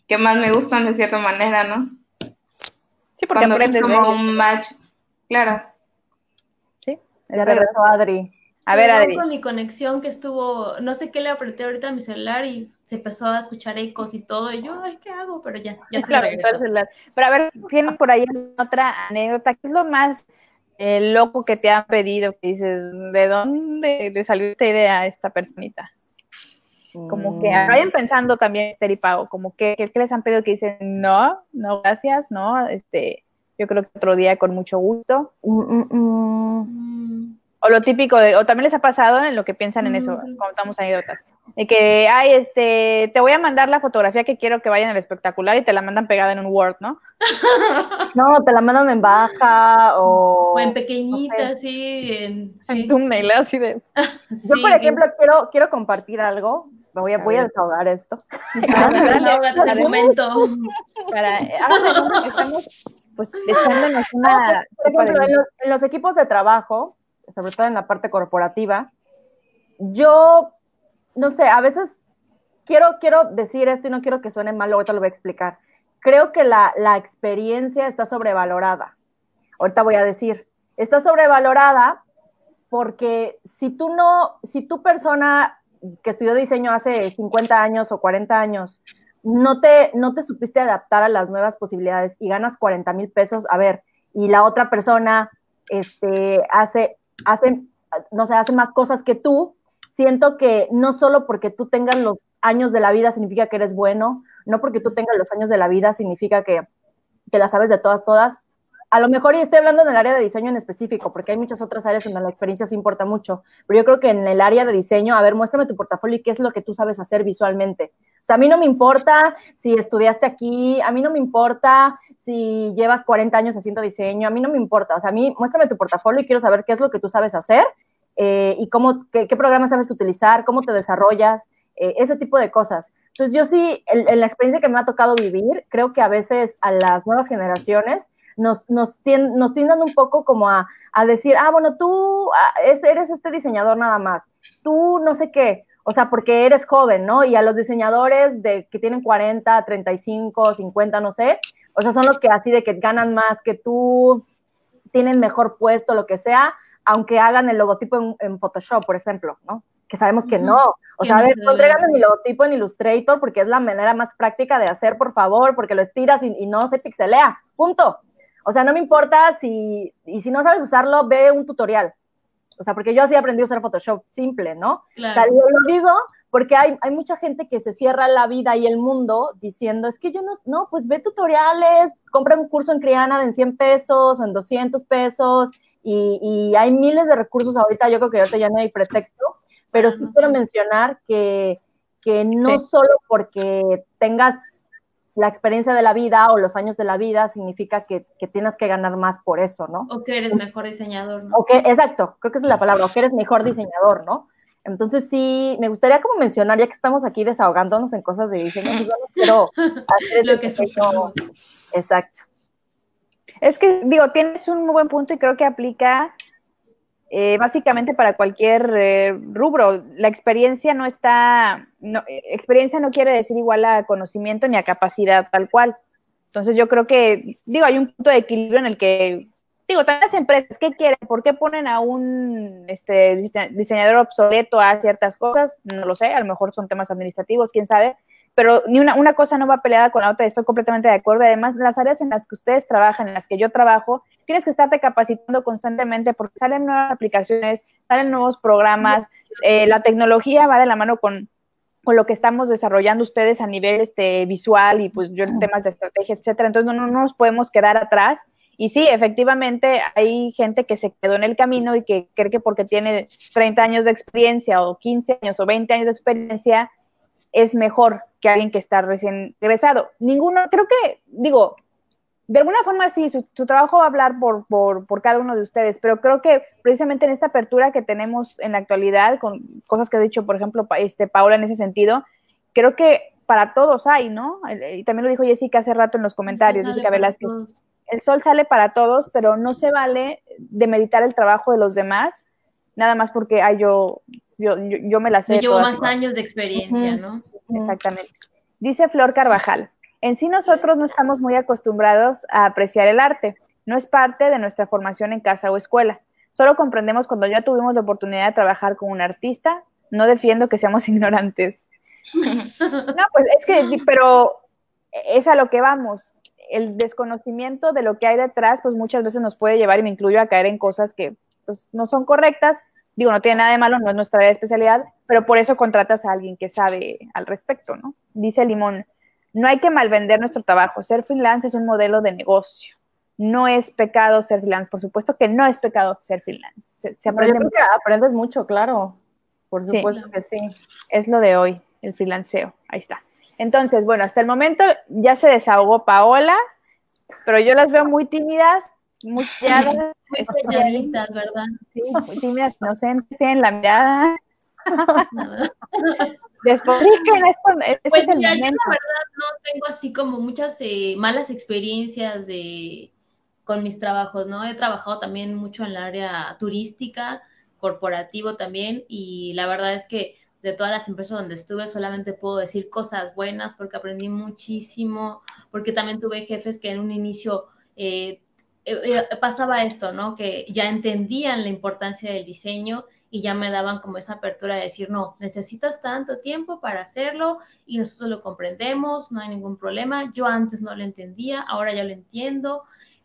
que más me gustan de cierta manera, ¿no? sí, porque Cuando aprendes de como un match, claro. Sí, Ya regresó Adri. A ver, Adri. Con mi conexión que estuvo, no sé qué le apreté ahorita a mi celular y se empezó a escuchar ecos y todo. Y yo, ay, ¿qué hago? Pero ya, ya se Claro, regresó. Pero a ver, ¿tienen por ahí otra anécdota? ¿Qué es lo más eh, loco que te han pedido? Que dices, ¿de dónde le salió esta idea a esta personita? Como que Mm. vayan pensando también, Esther y Pau, como que, que- que les han pedido que dicen, no, no, gracias, no, este, yo creo que otro día con mucho gusto. Mm, mm, mm. O lo típico de, o también les ha pasado en lo que piensan en eso, contamos anécdotas. De que, ay, este, te voy a mandar la fotografía que quiero que vaya en el espectacular y te la mandan pegada en un Word, ¿no? *laughs* No, te la mandan en baja o... o en pequeñita, no sé. sí, en, En sí, thumbnail, así de. *laughs* Yo, por sí, ejemplo, quiero, quiero compartir algo. Me voy a, voy a desahogar esto. Desahógate, es el momento. Para, estamos, pues, echándonos una. Por ejemplo, en los, en los equipos de trabajo, sobre todo en la parte corporativa, yo, no sé, a veces quiero, quiero decir esto y no quiero que suene mal, ahorita lo voy a explicar. Creo que la, la experiencia está sobrevalorada. Ahorita voy a decir, está sobrevalorada porque si tú no, si tu persona que estudió diseño hace 50 años o 40 años, no te, no te supiste adaptar a las nuevas posibilidades y ganas 40 mil pesos, a ver, y la otra persona este, hace, hace, no sé, hace más cosas que tú, siento que no solo porque tú tengas los años de la vida significa que eres bueno, no porque tú tengas los años de la vida significa que, que la sabes de todas, todas. A lo mejor y estoy hablando en el área de diseño en específico, porque hay muchas otras áreas donde la experiencia sí importa mucho, pero yo creo que en el área de diseño, a ver, muéstrame tu portafolio y qué es lo que tú sabes hacer visualmente. O sea, a mí no me importa si estudiaste aquí, a mí no me importa si llevas 40 años haciendo diseño, a mí no me importa. O sea, a mí muéstrame tu portafolio y quiero saber qué es lo que tú sabes hacer eh, y cómo, qué, qué programas sabes utilizar, cómo te desarrollas, eh, ese tipo de cosas. Entonces, yo sí, en, la experiencia que me ha tocado vivir, creo que a veces a las nuevas generaciones nos, nos, nos tiendan un poco como a, a decir, ah, bueno, tú ah, eres este diseñador nada más, tú no sé qué, o sea, porque eres joven, ¿no? Y a los diseñadores de que tienen 40, 35, 50, no sé, o sea, son los que así de que ganan más que tú, tienen mejor puesto, lo que sea, aunque hagan el logotipo en, en Photoshop, por ejemplo, ¿no? Que sabemos que no. O sea, a ver, no mi logotipo en Illustrator porque es la manera más práctica de hacer, por favor, porque lo estiras y, y no se pixelea. Punto. O sea, no me importa si, y si no sabes usarlo, ve un tutorial. O sea, porque yo así aprendí a usar Photoshop simple, ¿no? O sea, yo lo digo porque hay, hay mucha gente que se cierra la vida y el mundo diciendo, es que yo no, no, pues ve tutoriales, compra un curso en Criana en 100 pesos o en 200 pesos y, y hay miles de recursos ahorita, yo creo que ahorita ya no hay pretexto, pero sí quiero mencionar que, que no solo porque tengas la experiencia de la vida o los años de la vida significa que, que, tienes que ganar más por eso, ¿no? O que eres mejor diseñador, ¿no? O que, exacto, creo que esa es la palabra, o que eres mejor diseñador, ¿no? Entonces sí, me gustaría como mencionar, ya que estamos aquí desahogándonos en cosas de diseño, pues yo no *laughs* quiero hacer lo que diseño. Exacto. Es que, digo, tienes un muy buen punto y creo que aplica eh, básicamente para cualquier eh, rubro. La experiencia no está, no, experiencia no quiere decir igual a conocimiento ni a capacidad tal cual. Entonces yo creo que, digo, hay un punto de equilibrio en el que, digo, también las empresas, ¿qué quieren? ¿Por qué ponen a un este, diseñador obsoleto a ciertas cosas? No lo sé, a lo mejor son temas administrativos, quién sabe, pero ni una, una cosa no va peleada con la otra, estoy completamente de acuerdo. Además, las áreas en las que ustedes trabajan, en las que yo trabajo, tienes que estarte capacitando constantemente porque salen nuevas aplicaciones, salen nuevos programas, eh, la tecnología va de la mano con, con, lo que estamos desarrollando ustedes a nivel este, visual y pues yo en temas de estrategia, etcétera. Entonces, no, no nos podemos quedar atrás. Y sí, efectivamente, hay gente que se quedó en el camino y que cree que porque tiene 30 años de experiencia o 15 años o 20 años de experiencia, es mejor que alguien que está recién egresado. Ninguno, creo que, digo, de alguna forma sí, su, trabajo va a hablar por, por, por, cada uno de ustedes, pero creo que precisamente en esta apertura que tenemos en la actualidad, con cosas que ha dicho, por ejemplo, este, Paula en ese sentido, creo que para todos hay, ¿no? Y también lo dijo Jessica hace rato en los comentarios, Jessica Velázquez. El sol sale para todos, pero no se vale de meditar el trabajo de los demás, nada más porque ay, yo, yo, yo, yo me la sé. Yo llevo más años de experiencia, uh -huh. ¿no? Exactamente. Dice Flor Carvajal, en sí nosotros no estamos muy acostumbrados a apreciar el arte, no es parte de nuestra formación en casa o escuela. Solo comprendemos cuando ya tuvimos la oportunidad de trabajar con un artista, no defiendo que seamos *laughs* ignorantes. *laughs* no, pues es que, pero es a lo que vamos. El desconocimiento de lo que hay detrás, pues muchas veces nos puede llevar, y me incluyo, a caer en cosas que pues, no son correctas, digo, no tiene nada de malo, no es nuestra área de especialidad, pero por eso contratas a alguien que sabe al respecto, ¿no? Dice Limón, no hay que malvender nuestro trabajo, ser freelance es un modelo de negocio. No es pecado ser freelance, por supuesto que no es pecado ser freelance. Se, se aprende mucho. aprendes mucho, claro. Por supuesto sí, que sí. Es lo de hoy, el freelanceo. Ahí está. Entonces, bueno, hasta el momento ya se desahogó Paola, pero yo las veo muy tímidas, muy *laughs* calladitas, ¿verdad? Sí, muy tímidas, inocentes, tienen la mirada. *laughs* Es, este pues es el mira, momento. yo la verdad no tengo así como muchas eh, malas experiencias de, con mis trabajos, ¿no? He trabajado también mucho en el área turística, corporativo también, y la verdad es que de todas las empresas donde estuve solamente puedo decir cosas buenas porque aprendí muchísimo, porque también tuve jefes que en un inicio eh, eh, pasaba esto, ¿no? Que ya entendían la importancia del diseño y ya me daban como esa apertura de decir, no, necesitas tanto tiempo para hacerlo y nosotros lo comprendemos, no hay ningún problema. Yo antes no lo entendía, ahora ya lo entiendo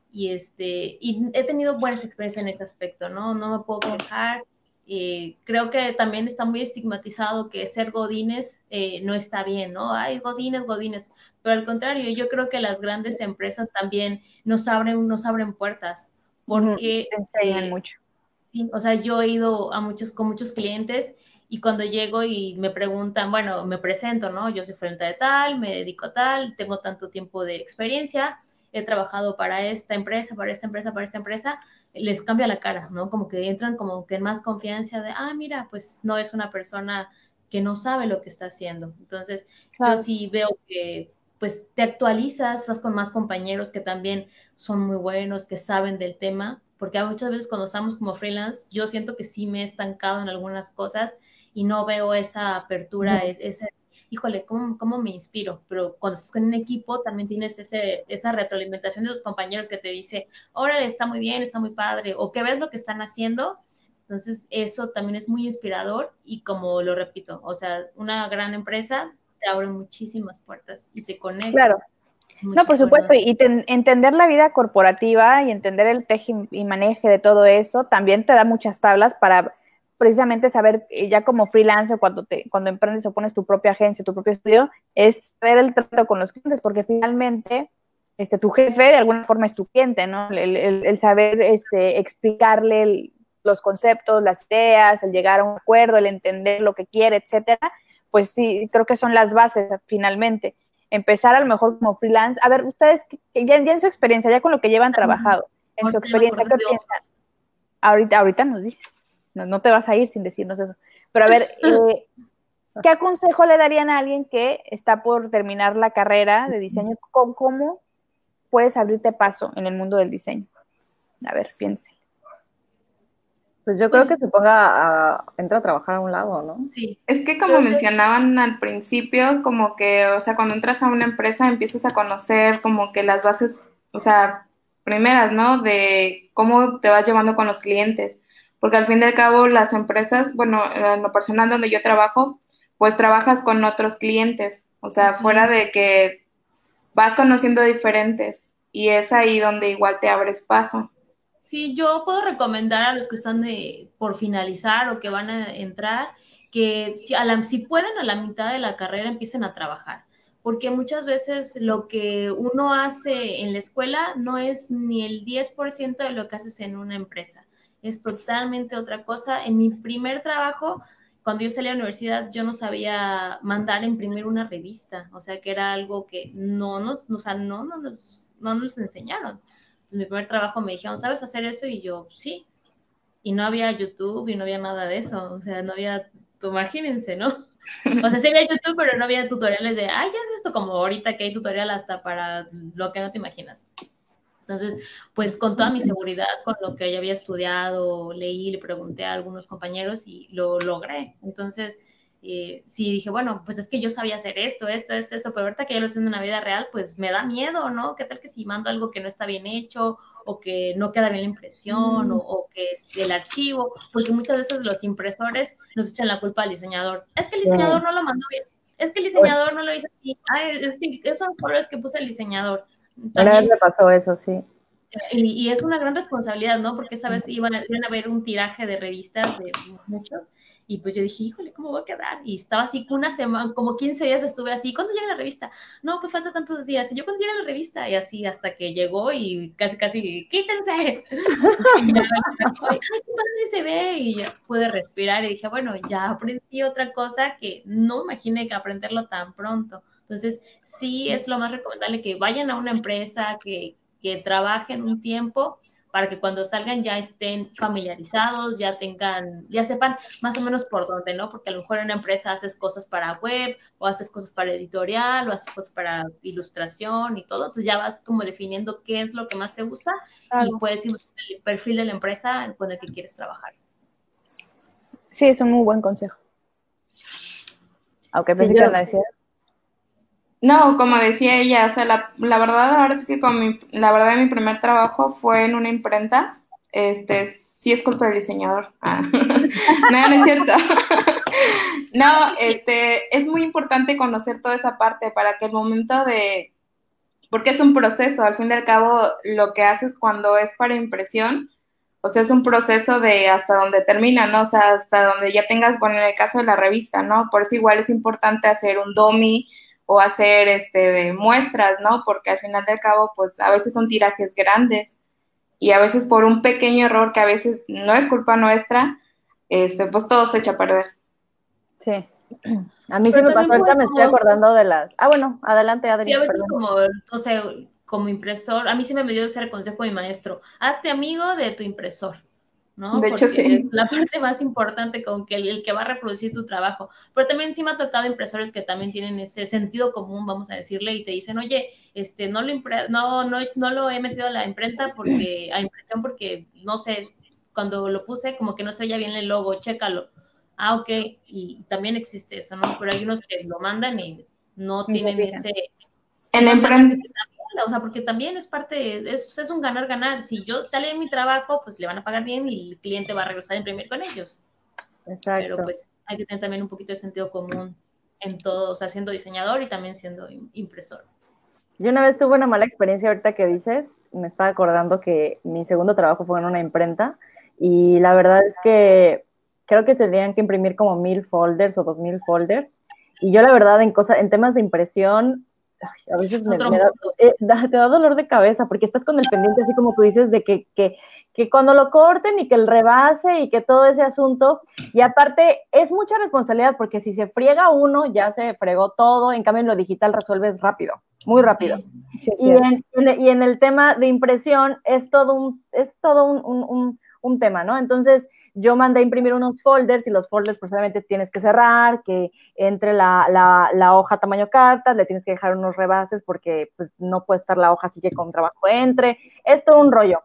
y este he tenido buenas experiencias en este aspecto, ¿no? No me puedo quejar. Y creo que también está muy estigmatizado que ser godines eh, no está bien, ¿no? Ay, godines, godines. Pero al contrario, yo creo que las grandes empresas también nos abren, nos abren puertas, porque... enseñan mucho. Sí, o sea, yo he ido a muchos, con muchos clientes y cuando llego y me preguntan, bueno, me presento, ¿no? Yo soy frente de tal, me dedico a tal, tengo tanto tiempo de experiencia, he trabajado para esta empresa, para esta empresa, para esta empresa, les cambia la cara, ¿no? Como que entran como que en más confianza de, ah, mira, pues no es una persona que no sabe lo que está haciendo. Entonces, yo sí veo que pues te actualizas, estás con más compañeros que también son muy buenos, que saben del tema, porque muchas veces cuando estamos como freelance, yo siento que sí me he estancado en algunas cosas y no veo esa apertura, ese, híjole, ¿cómo, ¿cómo, me inspiro? Pero cuando estás con un equipo también tienes ese, esa retroalimentación de los compañeros que te dice, órale, está muy bien, está muy padre, o que ves lo que están haciendo. Entonces, eso también es muy inspirador y como lo repito, o sea, una gran empresa te abre muchísimas puertas y te conecta. Claro. No, por supuesto, y entender la vida corporativa y entender el teje y maneje de todo eso también te da muchas tablas para precisamente saber eh, ya como freelancer cuando te cuando emprendes o pones tu propia agencia, tu propio estudio, es ver el trato con los clientes, porque finalmente este, tu jefe de alguna forma es tu cliente, ¿no? El, saber este, explicarle los conceptos, las ideas, el llegar a un acuerdo, el entender lo que quiere, etcétera, pues sí, creo que son las bases finalmente. Empezar a lo mejor como freelance. A ver, ustedes, ya, en su experiencia, ya con lo que llevan trabajado, en su experiencia, ¿qué piensas? Ahorita, ahorita nos dices. No, te vas a ir sin decirnos eso. Pero a ver, eh, ¿qué consejo le darían a alguien que está por terminar la carrera de diseño? ¿Cómo, puedes abrirte paso en el mundo del diseño? A ver, piense. Pues yo creo que se ponga a, entra a trabajar a un lado, ¿no? Sí. Es que como mencionaban al principio, como que, o sea, cuando entras a una empresa empiezas a conocer como que las bases, o sea, primeras, ¿no? De cómo te vas llevando con los clientes porque al fin y al cabo las empresas, bueno, en lo personal donde yo trabajo, pues trabajas con otros clientes, o sea, fuera de que vas conociendo diferentes y es ahí donde igual te abres paso. Sí, yo puedo recomendar a los que están por finalizar o que van a entrar que si, a la, si pueden a la mitad de la carrera empiecen a trabajar, porque muchas veces lo que uno hace en la escuela no es ni el 10% de lo que haces en una empresa es totalmente otra cosa. En mi primer trabajo, cuando yo salí a la universidad, yo no sabía mandar a imprimir una revista, o sea, que era algo que no nos, o sea, no, no, nos, no nos enseñaron. Entonces, mi primer trabajo me dijeron, ¿sabes hacer eso? Y yo, sí. Y no había YouTube y no había nada de eso, o sea, no había, imagínense, ¿no? *laughs* O sea, sí había YouTube, pero no había tutoriales de, ay, ya es esto, como ahorita que hay tutorial hasta para lo que no te imaginas. Entonces, pues con toda mi seguridad, con lo que ya había estudiado, leí, le pregunté a algunos compañeros y lo logré. Entonces, eh, sí dije, bueno, pues es que yo sabía hacer esto, esto, esto, esto, pero ahorita que ya lo estoy en una vida real, pues me da miedo, ¿no? ¿Qué tal que si mando algo que no está bien hecho o que no queda bien la impresión o, o, que es el archivo? Porque muchas veces los impresores nos echan la culpa al diseñador. Es que el diseñador no lo mandó bien. Es que el diseñador no lo hizo así. Ay, es que esos son colores que puso el diseñador. Una vez me pasó eso, sí. Y, es una gran responsabilidad, ¿no? Porque esa vez iban a, iban a ver un tiraje de revistas de muchos y pues yo dije, híjole, ¿cómo va a quedar? Y estaba así, una semana, como 15 días estuve así. ¿Cuándo llega la revista? No, pues falta tantos días. Y yo, ¿cuándo llega la revista? Y así hasta que llegó y casi, casi, quítense. *laughs* y ay, qué padre se ve. Y ya pude respirar y dije, bueno, ya aprendí otra cosa que no imaginé que aprenderlo tan pronto. Entonces, sí es lo más recomendable que vayan a una empresa, que, que trabajen un tiempo para que cuando salgan ya estén familiarizados, ya tengan, ya sepan más o menos por dónde, ¿no? Porque a lo mejor en una empresa haces cosas para web, o haces cosas para editorial, o haces cosas para ilustración y todo, entonces ya vas como definiendo qué es lo que más te gusta y puedes ir el perfil de la empresa con el que quieres trabajar. Sí, es un muy buen consejo. Aunque pensé que a decir no, como decía ella, o sea, la, la verdad ahora es que con mi, la verdad mi primer trabajo fue en una imprenta, este, sí es culpa del diseñador. Ah. *laughs* no, no es cierto. *laughs* no, este, es muy importante conocer toda esa parte para que el momento de, porque es un proceso, al fin y al cabo, lo que haces cuando es para impresión, o sea, es un proceso de hasta donde termina, ¿no? O sea, hasta donde ya tengas, bueno, en el caso de la revista, ¿no? Por eso igual es importante hacer un domi o hacer este de muestras, ¿no? Porque al final del cabo, pues a veces son tirajes grandes y a veces por un pequeño error que a veces no es culpa nuestra, este, pues todo se echa a perder. Sí. *clears throat* A mí se me pasó, ahorita me estoy acordando de las... Ah, bueno, adelante, Adri. Sí, a veces como, o sea, como impresor, a mí sí me dio ese consejo de mi maestro, hazte amigo de tu impresor, ¿no? De hecho, sí. Es la parte más importante con que el, que va a reproducir tu trabajo. Pero también sí me ha tocado impresores que también tienen ese sentido común, vamos a decirle, y te dicen, oye, este, no lo, no, no, no lo he metido a la imprenta porque, a impresión porque, no sé, cuando lo puse como que no se veía bien el logo, chécalo. Ah, ok, y también existe eso, ¿no? Pero hay unos que lo mandan y no tienen ese... En la imprenta o sea, porque también es parte, es, es un ganar-ganar. Si yo sale de mi trabajo, pues le van a pagar bien y el cliente va a regresar a imprimir con ellos. Exacto. Pero pues hay que tener también un poquito de sentido común en todo, o sea, siendo diseñador y también siendo impresor. Yo una vez tuve una mala experiencia ahorita que dices, me estaba acordando que mi segundo trabajo fue en una imprenta y la verdad es que creo que tendrían que imprimir como mil folders o dos mil folders y yo la verdad en cosas, en temas de impresión a veces me, eh, da, te da dolor de cabeza porque estás con el pendiente así como tú dices de que, que, que, cuando lo corten y que el rebase y que todo ese asunto. Y aparte es mucha responsabilidad porque si se friega uno ya se fregó todo, en cambio en lo digital resuelves rápido, muy rápido. y, en, y, en, el tema de impresión es todo un, es todo un, un, un tema, ¿no? Entonces yo mandé a imprimir unos folders y los folders pues obviamente tienes que cerrar, que entre la, la, la, hoja tamaño carta, le tienes que dejar unos rebases porque pues no puede estar la hoja así que con trabajo entre, es todo un rollo.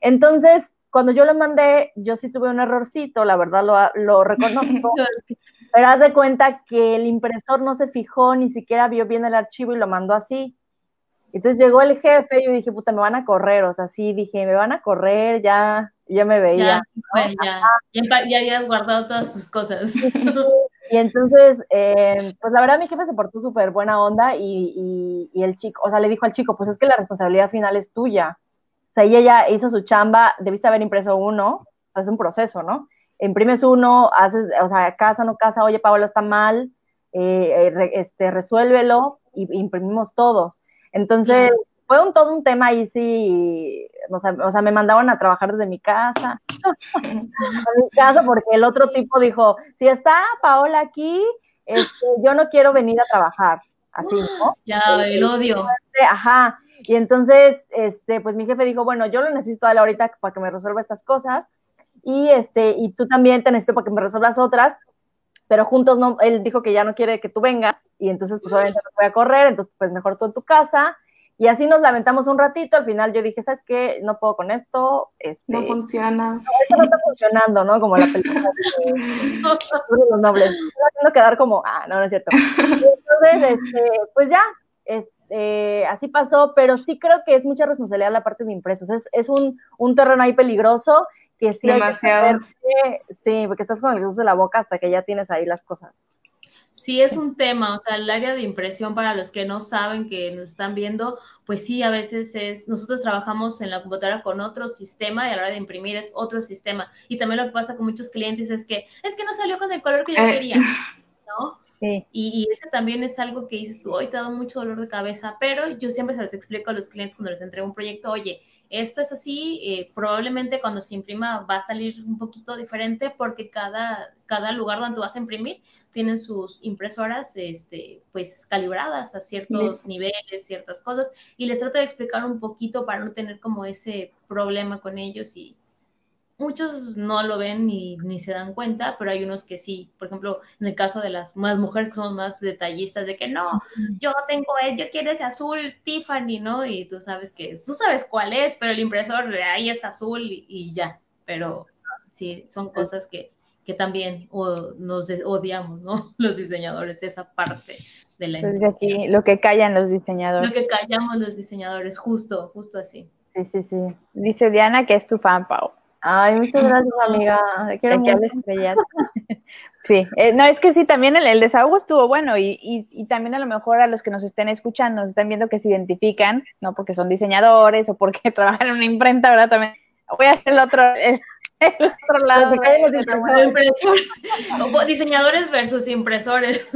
Entonces, cuando yo lo mandé, yo sí tuve un errorcito, la verdad lo, lo reconozco, *laughs* pero haz de cuenta que el impresor no se fijó, ni siquiera vio bien el archivo y lo mandó así. Entonces llegó el jefe y yo dije, puta, me van a correr, o sea, sí, dije, me van a correr, ya, ya me veía. Ya, ya, ya, habías guardado todas tus cosas. *laughs* Y entonces, eh, pues la verdad mi jefe se portó súper buena onda y, y, el chico, o sea, le dijo al chico, pues es que la responsabilidad final es tuya. O sea, y ella hizo su chamba, debiste haber impreso uno, o sea, es un proceso, ¿no? Imprimes uno, haces, o sea, casa, no casa, oye, Paola está mal, eh, eh este, resuélvelo y imprimimos todos. Entonces, fue un, todo un tema ahí sí, o sea, o sea, me mandaban a trabajar desde mi casa, *laughs* mi casa, porque el otro tipo dijo, si está Paola aquí, este, yo no quiero venir a trabajar, así, ¿no? *gasps* Ya, el odio. Ajá, y entonces, este, pues mi jefe dijo, bueno, yo lo necesito a la ahorita para que me resuelva estas cosas, y este, y tú también te necesito para que me resuelvas otras, pero juntos no, él dijo que ya no quiere que tú vengas, y entonces pues obviamente no voy a correr, entonces pues mejor tú en tu casa, y así nos lamentamos un ratito, al final yo dije, ¿sabes qué? No puedo con esto. Este, no funciona. No, esto no está funcionando, ¿no? Como la película de los nobles. Estoy haciendo quedar como, ah, no, no es cierto. entonces, este, pues ya, este, así pasó, pero sí creo que es mucha responsabilidad la parte de impresos. Es, es un, un terreno ahí peligroso que sí Demasiado. sí, porque estás con el gusto de la boca hasta que ya tienes ahí las cosas. Sí, es un tema, o sea, el área de impresión para los que no saben que nos están viendo, pues sí, a veces es, nosotros trabajamos en la computadora con otro sistema y a la hora de imprimir es otro sistema. Y también lo que pasa con muchos clientes es que, es que no salió con el color que yo eh. quería, ¿no? *laughs* Sí. Y, y, ese también es algo que dices tú, hoy te ha dado mucho dolor de cabeza, pero yo siempre se los explico a los clientes cuando les entrego un proyecto, oye, esto es así, eh, probablemente cuando se imprima va a salir un poquito diferente porque cada, cada lugar donde tú vas a imprimir tienen sus impresoras este, pues calibradas a ciertos niveles, ciertas cosas, y les trato de explicar un poquito para no tener como ese problema con ellos y muchos no lo ven ni, ni se dan cuenta, pero hay unos que sí, por ejemplo, en el caso de las más mujeres que somos más detallistas, de que no, yo tengo, yo quiero ese azul Tiffany, ¿no? Y tú sabes que, tú sabes cuál es, pero el impresor de ahí es azul y ya, pero sí, son cosas que que también nos odiamos, ¿no? *laughs* Los diseñadores, esa parte de la Entonces, sí, lo que callan los diseñadores. Lo que callamos los diseñadores, justo, justo así. Sí, sí, sí. Dice Diana que es tu fan, Pau. Ay, muchas gracias, amiga. Quiero mucho. *laughs* Sí, eh, no, es que sí, también el, desahogo estuvo bueno y, y, y, también a lo mejor a los que nos estén escuchando, nos están viendo que se identifican, ¿no? Porque son diseñadores o porque *laughs* trabajan en una imprenta, ¿verdad? También Voy a hacer el otro, el, otro lado. Diseñadores versus impresores.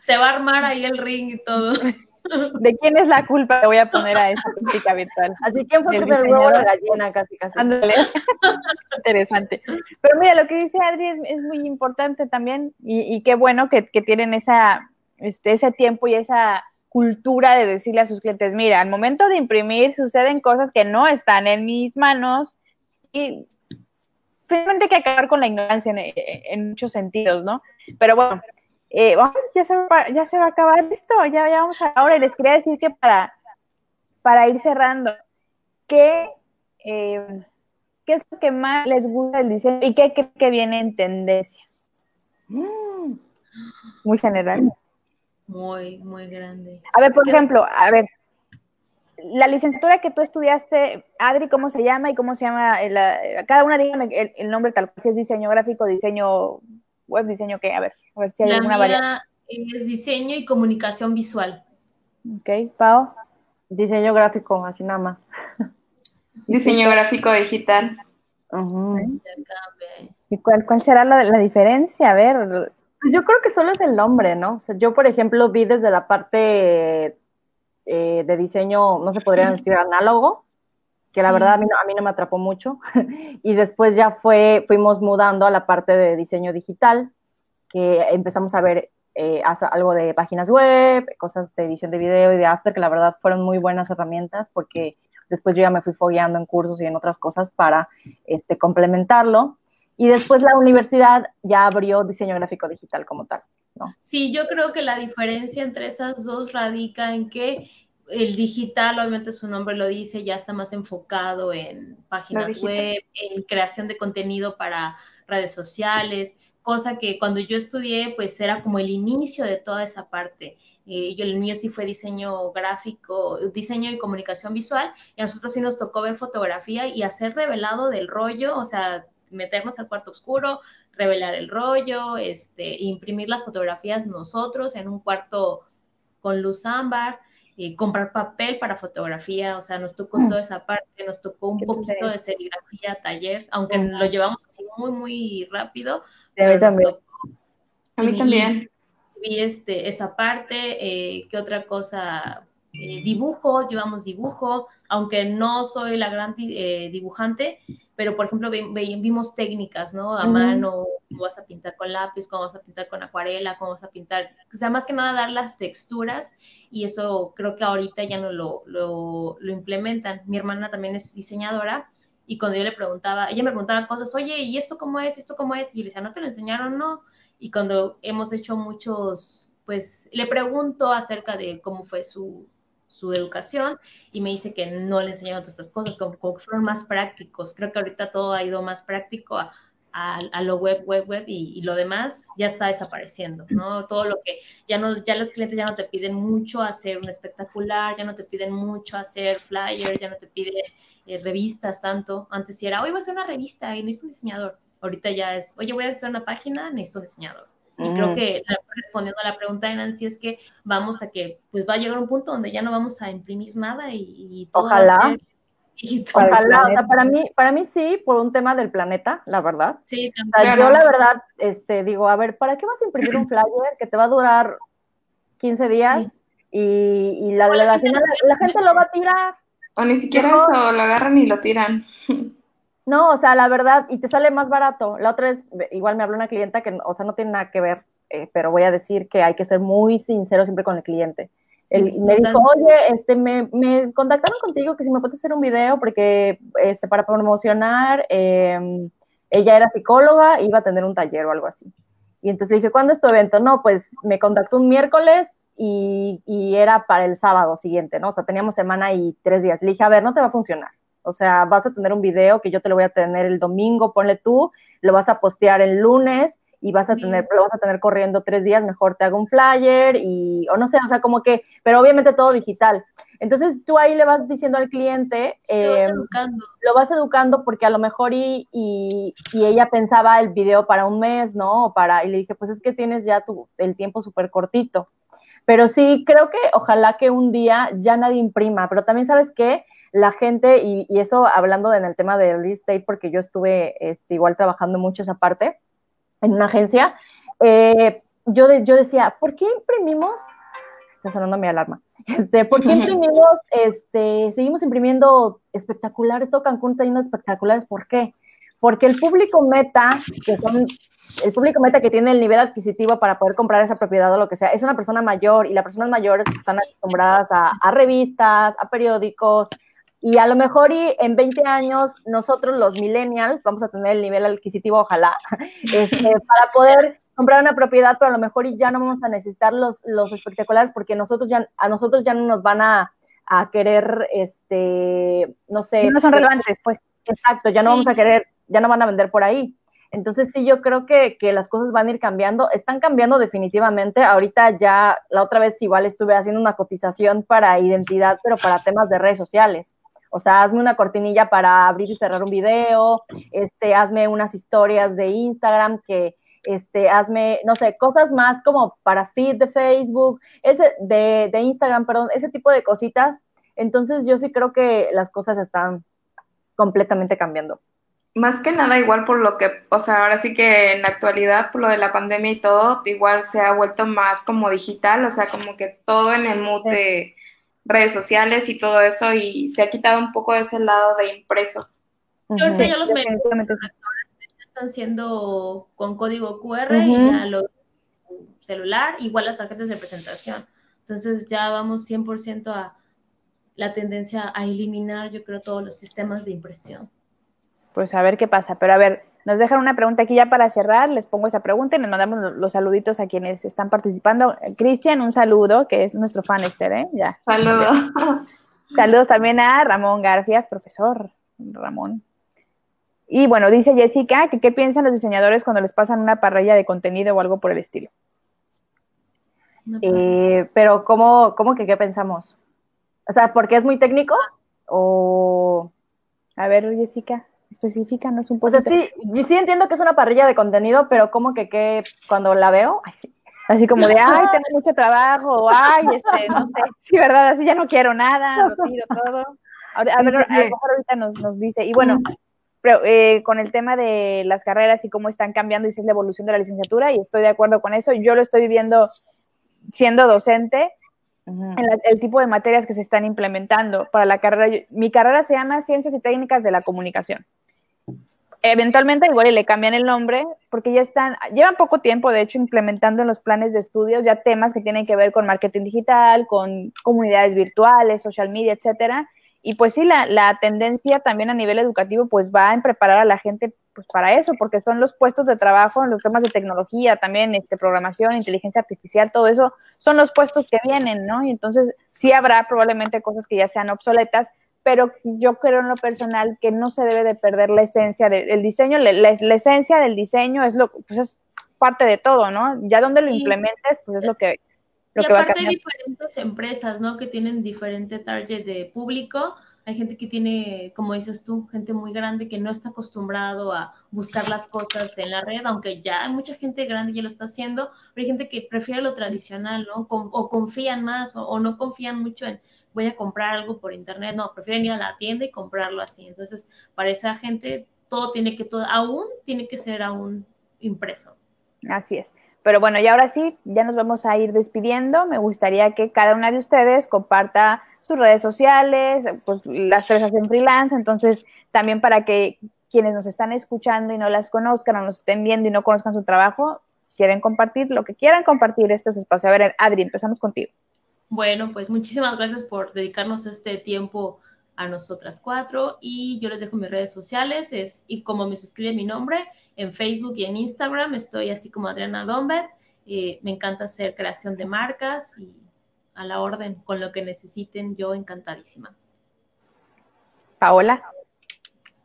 Se va a armar ahí el ring y todo. *laughs* ¿De quién es la culpa? Te voy a poner a esa práctica virtual. Así que fue el huevo de la gallina, casi, casi. *laughs* Interesante. Pero mira, lo que dice Adri es, muy importante también, y, qué bueno que, tienen esa, este, ese tiempo y esa cultura de decirle a sus clientes, mira, al momento de imprimir suceden cosas que no están en mis manos y finalmente hay que acabar con la ignorancia en, en muchos sentidos, ¿no? Pero bueno, eh, ya, se va, ya se va a acabar esto, ya, ya vamos a ahora. Y les quería decir que para, para ir cerrando, ¿qué, eh, ¿qué es lo que más les gusta del diseño y qué creen que viene en tendencia? Mm. muy general. Muy, muy grande. A ver, por ejemplo, a ver, la licenciatura que tú estudiaste, Adri, ¿cómo se llama y cómo se llama? cada una dígame el, el nombre tal cual, si es diseño gráfico, diseño web, diseño qué, a ver. A ver si hay la alguna mía Es diseño y comunicación visual. Ok, Pau. Diseño gráfico, así nada más. *laughs* Diseño gráfico digital. ¿Y cuál, cuál será la, la, diferencia? A ver. Yo creo que solo es el nombre, ¿no? O sea, yo, por ejemplo, vi desde la parte eh, de diseño, no se podría decir análogo, que la verdad a mí, no, a mí no me atrapó mucho. *laughs* y después ya fue, fuimos mudando a la parte de diseño digital, que empezamos a ver eh, algo de páginas web, cosas de edición de video y de after, que la verdad fueron muy buenas herramientas porque después yo ya me fui fogueando en cursos y en otras cosas para este, complementarlo. Y después la universidad ya abrió diseño gráfico digital como tal. ¿no? Sí, yo creo que la diferencia entre esas dos radica en que el digital, obviamente su nombre lo dice, ya está más enfocado en páginas web, en creación de contenido para redes sociales, cosa que cuando yo estudié, pues era como el inicio de toda esa parte. Eh, yo, el mío sí fue diseño gráfico, diseño y comunicación visual, y a nosotros sí nos tocó ver fotografía y hacer revelado del rollo, o sea, meternos al cuarto oscuro, revelar el rollo, este, imprimir las fotografías nosotros en un cuarto con luz ámbar, y comprar papel para fotografía, o sea, nos tocó mm. toda esa parte, nos tocó un poquito de serigrafía, taller, aunque lo llevamos así muy, muy rápido, a mí también. A mí también. Vi este, esa parte, eh, ¿qué otra cosa? Eh, dibujo, llevamos dibujo, aunque no soy la gran eh, dibujante, pero por ejemplo vimos técnicas, ¿no? A mano, cómo vas a pintar con lápiz, cómo vas a pintar con acuarela, cómo vas a pintar, o sea, más que nada dar las texturas y eso creo que ahorita ya no lo, lo, lo implementan. Mi hermana también es diseñadora y cuando yo le preguntaba, ella me preguntaba cosas, oye, ¿y esto cómo es? ¿Esto cómo es? Y yo le decía, ¿no te lo enseñaron? No. Y cuando hemos hecho muchos, pues le pregunto acerca de cómo fue su, su educación y me dice que no le enseñaron todas estas cosas, como, que fueron más prácticos. Creo que ahorita todo ha ido más práctico a, lo web, web, web y, lo demás ya está desapareciendo, ¿no? Todo lo que ya no, ya los clientes ya no te piden mucho hacer un espectacular, ya no te piden mucho hacer flyers, ya no te piden eh, revistas tanto. Antes era, hoy voy a hacer una revista y necesito un diseñador. Ahorita ya es, oye, voy a hacer una página, necesito un diseñador. Y creo que respondiendo a la pregunta de Nancy es que vamos a que, pues va a llegar un punto donde ya no vamos a imprimir nada y, todo Ojalá. Ojalá, o sea, para mí, para mí sí, por un tema del planeta, la verdad. Sí, también. yo la verdad, este, digo, a ver, ¿para qué vas a imprimir un flyer que te va a durar 15 días y, la, la, gente lo va a tirar? O ni siquiera eso, lo agarran y lo tiran. No, o sea, la verdad, y te sale más barato. La otra vez, igual me habló una clienta que, o sea, no tiene nada que ver, eh, pero voy a decir que hay que ser muy sincero siempre con el cliente me dijo, oye, este, me, me, contactaron contigo que si me puedes hacer un video porque este, para promocionar, em, ella era psicóloga, iba a tener un taller o algo así. Y entonces dije, ¿cuándo es tu evento? No, pues me contactó un miércoles y, y, era para el sábado siguiente, ¿no? O sea, teníamos semana y tres días. Le dije, a ver, no te va a funcionar. O sea, vas a tener un video que yo te lo voy a tener el domingo, ponle tú, lo vas a postear el lunes y vas a tener, lo vas a tener corriendo tres días, mejor te hago un flyer y, o no sé, o sea, como que, pero obviamente todo digital. Entonces tú ahí le vas diciendo al cliente, lo vas em, educando, lo vas educando porque a lo mejor y, y, ella pensaba el video para un mes, ¿no? O para, y le dije, pues es que tienes ya tu, el tiempo súper cortito. Pero sí, creo que ojalá que un día ya nadie imprima, pero también sabes que la gente, y, eso hablando en el tema de real estate, porque yo estuve este, igual trabajando mucho esa parte en una agencia, eh, yo, yo decía, ¿por qué imprimimos? Está sonando mi alarma. *laughs* Este, ¿Por qué *laughs* imprimimos, este, seguimos imprimiendo espectaculares? Todo Cancún está lleno de espectaculares. ¿Por qué? Porque el público meta, que son el público meta que tiene el nivel adquisitivo para poder comprar esa propiedad o lo que sea, es una persona mayor y las personas mayores están acostumbradas a, revistas, a periódicos, y a lo mejor y en 20 años nosotros los millennials vamos a tener el nivel adquisitivo, ojalá, *laughs* este, *laughs* para poder comprar una propiedad, pero a lo mejor y ya no vamos a necesitar los, los espectaculares porque nosotros ya, a nosotros ya no nos van a, a querer, este, no sé. No son relevantes, pues. Exacto, ya no vamos a querer, ya no van a vender por ahí. Entonces sí, yo creo que, que, las cosas van a ir cambiando, están cambiando definitivamente. Ahorita ya, la otra vez igual estuve haciendo una cotización para identidad, pero para temas de redes sociales. O sea, hazme una cortinilla para abrir y cerrar un video, este, hazme unas historias de Instagram que, este, hazme, no sé, cosas más como para feed de Facebook, ese, de, de Instagram, perdón, ese tipo de cositas. Entonces yo sí creo que las cosas están completamente cambiando. Más que nada, igual por lo que, o sea, ahora sí que en la actualidad, por lo de la pandemia y todo, igual se ha vuelto más como digital, o sea, como que todo en el mood de redes sociales y todo eso, y se ha quitado un poco de ese lado de impresos. Yo uh ya los medios están siendo con código QR y ya lo celular, igual las tarjetas de presentación. Entonces ya vamos 100% a la tendencia a eliminar, yo creo, todos los sistemas de impresión pues a ver qué pasa. Pero a ver, nos dejan una pregunta aquí ya para cerrar. Les pongo esa pregunta y nos mandamos los saluditos a quienes están participando. Cristian, un saludo, que es nuestro fan este, ¿eh? Ya. Saludos. Saludos también a Ramón Garfias, profesor Ramón. Y bueno, dice Jessica que qué piensan los diseñadores cuando les pasan una parrilla de contenido o algo por el estilo. Eh, pero ¿cómo, ¿cómo que qué pensamos? O sea, ¿porque es muy técnico? O... A ver, Jessica específicanos un poco. O sea, sí, sí entiendo que es una parrilla de contenido, pero como que, que cuando la veo, Así como de, ay, *laughs* tengo mucho trabajo, ay, este, no sé, *laughs* sí, ¿verdad? Así ya no quiero nada, lo *laughs* pido todo. A, ver, a lo mejor ahorita nos, nos dice, y bueno, pero, eh, con el tema de las carreras y cómo están cambiando y si es la evolución de la licenciatura, y estoy de acuerdo con eso, yo lo estoy viviendo siendo docente, el tipo de materias que se están implementando para la carrera. Mi carrera se llama Ciencias y Técnicas de la Comunicación. Eventualmente igual le cambian el nombre porque ya están, llevan poco tiempo de hecho implementando en los planes de estudios ya temas que tienen que ver con marketing digital, con comunidades virtuales, social media, etcétera. Y pues sí, la, la tendencia también a nivel educativo pues va a preparar a la gente pues para eso, porque son los puestos de trabajo en los temas de tecnología, también este, programación, inteligencia artificial, todo eso son los puestos que vienen, ¿no? Y entonces sí habrá probablemente cosas que ya sean obsoletas, pero yo creo en lo personal que no se debe de perder la esencia del diseño, la, la, esencia del diseño es lo pues es parte de todo, ¿no? Ya donde lo implementes, pues es lo que, lo y que aparte va a hay diferentes empresas, ¿no? Que tienen diferente target de público, hay gente que tiene, como dices tú, gente muy grande que no está acostumbrado a buscar las cosas en la red, aunque ya hay mucha gente grande que lo está haciendo, pero hay gente que prefiere lo tradicional, ¿no? o confían más o, no confían mucho en voy a comprar algo por internet, no, prefieren ir a la tienda y comprarlo así. Entonces, para esa gente, todo tiene que, todo, aún tiene que ser aún impreso. Así es. Pero bueno, y ahora sí, ya nos vamos a ir despidiendo. Me gustaría que cada una de ustedes comparta sus redes sociales, pues las tres hacen freelance, entonces también para que quienes nos están escuchando y no las conozcan o nos estén viendo y no conozcan su trabajo, quieren compartir lo que quieran compartir estos espacios. A ver, Adri, empezamos contigo. Bueno, pues muchísimas gracias por dedicarnos este tiempo a nosotras cuatro y yo les dejo mis redes sociales es y como me escribe mi nombre en Facebook y en Instagram estoy así como Adriana Domber eh, me encanta hacer creación de marcas y a la orden con lo que necesiten yo encantadísima. Paola.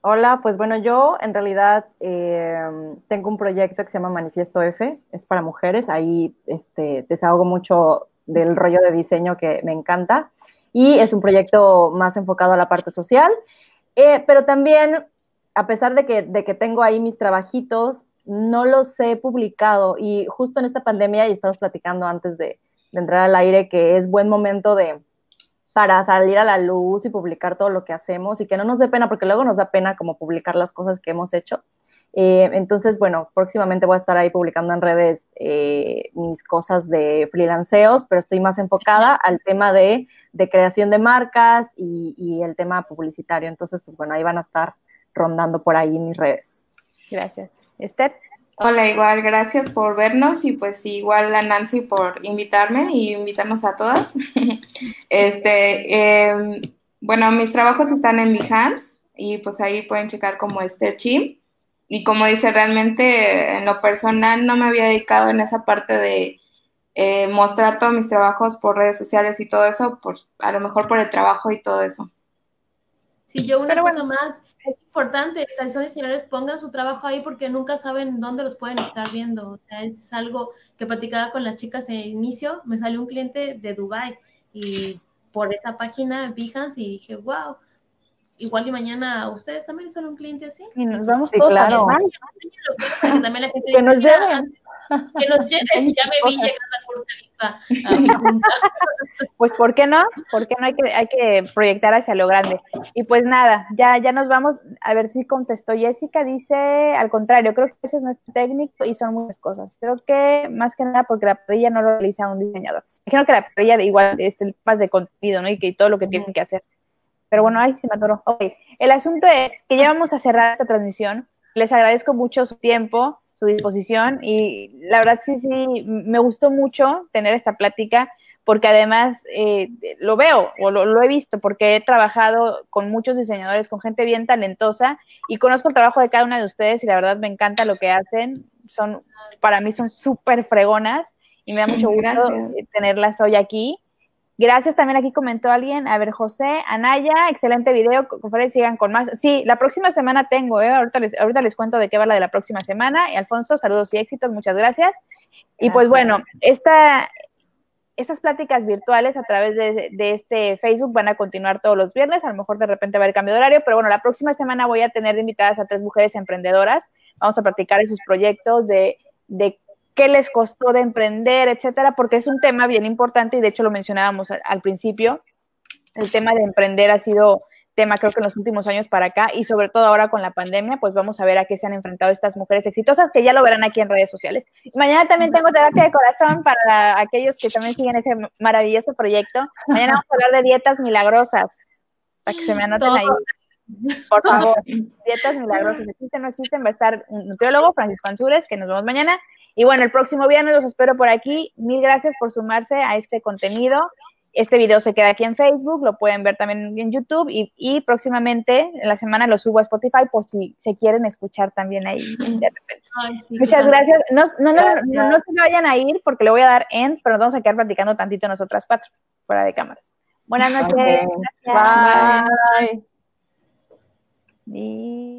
Hola, pues bueno, yo en realidad eh, tengo un proyecto que se llama Manifiesto F, es para mujeres, ahí este, desahogo mucho del rollo de diseño que me encanta. Y es un proyecto más enfocado a la parte social, eh, pero también, a pesar de que, de que tengo ahí mis trabajitos, no los he publicado. Y justo en esta pandemia, y estamos platicando antes de, entrar al aire, que es buen momento de, para salir a la luz y publicar todo lo que hacemos y que no nos dé pena, porque luego nos da pena como publicar las cosas que hemos hecho. Eh, entonces, bueno, próximamente voy a estar ahí publicando en redes eh, mis cosas de freelanceos, pero estoy más enfocada al tema de, de creación de marcas y, y, el tema publicitario. Entonces, pues bueno, ahí van a estar rondando por ahí mis redes. Gracias. Esther. Hola, igual, gracias por vernos y pues igual a Nancy por invitarme y invitarnos a todas. *laughs* este, eh, bueno, mis trabajos están en Behance y pues ahí pueden checar como Esther Chim. Y como dice, realmente en lo personal no me había dedicado en esa parte de eh, mostrar todos mis trabajos por redes sociales y todo eso, por, a lo mejor por el trabajo y todo eso. Sí, yo una cosa más, es importante, o sea, señores, pongan su trabajo ahí porque nunca saben dónde los pueden estar viendo. O sea, es algo que platicaba con las chicas en el inicio, me salió un cliente de Dubai y por esa página Behance y dije, wow, igual y mañana ustedes también son un cliente así. Y nos vamos todos claro. a que también la gente que nos lleven. Que nos lleven, *laughs* ya me vi llegando a junta. *laughs* Pues, ¿por qué no? ¿Por qué no hay que, hay que proyectar hacia lo grande? Y pues nada, ya, ya nos vamos. A ver si contestó Jessica. Dice, al contrario, creo que ese es nuestro técnico y son muchas cosas. Creo que más que nada porque la perilla no lo realiza un diseñador. Creo que la perilla igual es el más de contenido, ¿no? Y que todo lo que tienen que hacer. Pero bueno, ay, se me atoró. Ok, el asunto es que ya vamos a cerrar esta transmisión. Les agradezco mucho su tiempo, su disposición y la verdad sí, sí, me gustó mucho tener esta plática porque además eh, lo veo o lo, lo, he visto porque he trabajado con muchos diseñadores, con gente bien talentosa y conozco el trabajo de cada una de ustedes y la verdad me encanta lo que hacen. Son, para mí son súper fregonas y me da mucho gusto Gracias. tenerlas hoy aquí. Gracias, también aquí comentó alguien. A ver, José, Anaya, excelente video. Conferencia, sigan con más. Sí, la próxima semana tengo, ¿eh? ahorita, les, ahorita les cuento de qué va la de la próxima semana. Y Alfonso, saludos y éxitos, muchas gracias. gracias. Y pues bueno, esta, estas pláticas virtuales a través de, de, este Facebook van a continuar todos los viernes. A lo mejor de repente va a haber cambio de horario, pero bueno, la próxima semana voy a tener invitadas a tres mujeres emprendedoras. Vamos a platicar de sus proyectos, de, de qué les costó de emprender, etcétera, porque es un tema bien importante y de hecho lo mencionábamos al, al, principio. El tema de emprender ha sido tema creo que en los últimos años para acá y sobre todo ahora con la pandemia, pues vamos a ver a qué se han enfrentado estas mujeres exitosas que ya lo verán aquí en redes sociales. Mañana también tengo terapia de corazón para aquellos que también siguen ese maravilloso proyecto. Mañana vamos a hablar de dietas milagrosas, para que se me anoten ahí. Por favor, dietas milagrosas, existen o no existen, va a estar un nutriólogo, Francisco Ansúrez, que nos vemos mañana. Y bueno, el próximo viernes los espero por aquí. Mil gracias por sumarse a este contenido. Este video se queda aquí en Facebook, lo pueden ver también en YouTube y, y próximamente en la semana lo subo a Spotify por si se quieren escuchar también ahí de *laughs* repente. Ay, sí, Muchas claro. gracias. No, no, no, no, no, se vayan a ir porque le voy a dar end, pero nos vamos a quedar platicando tantito nosotras cuatro, fuera de cámaras. Buenas noches. Okay. Bye. Bye.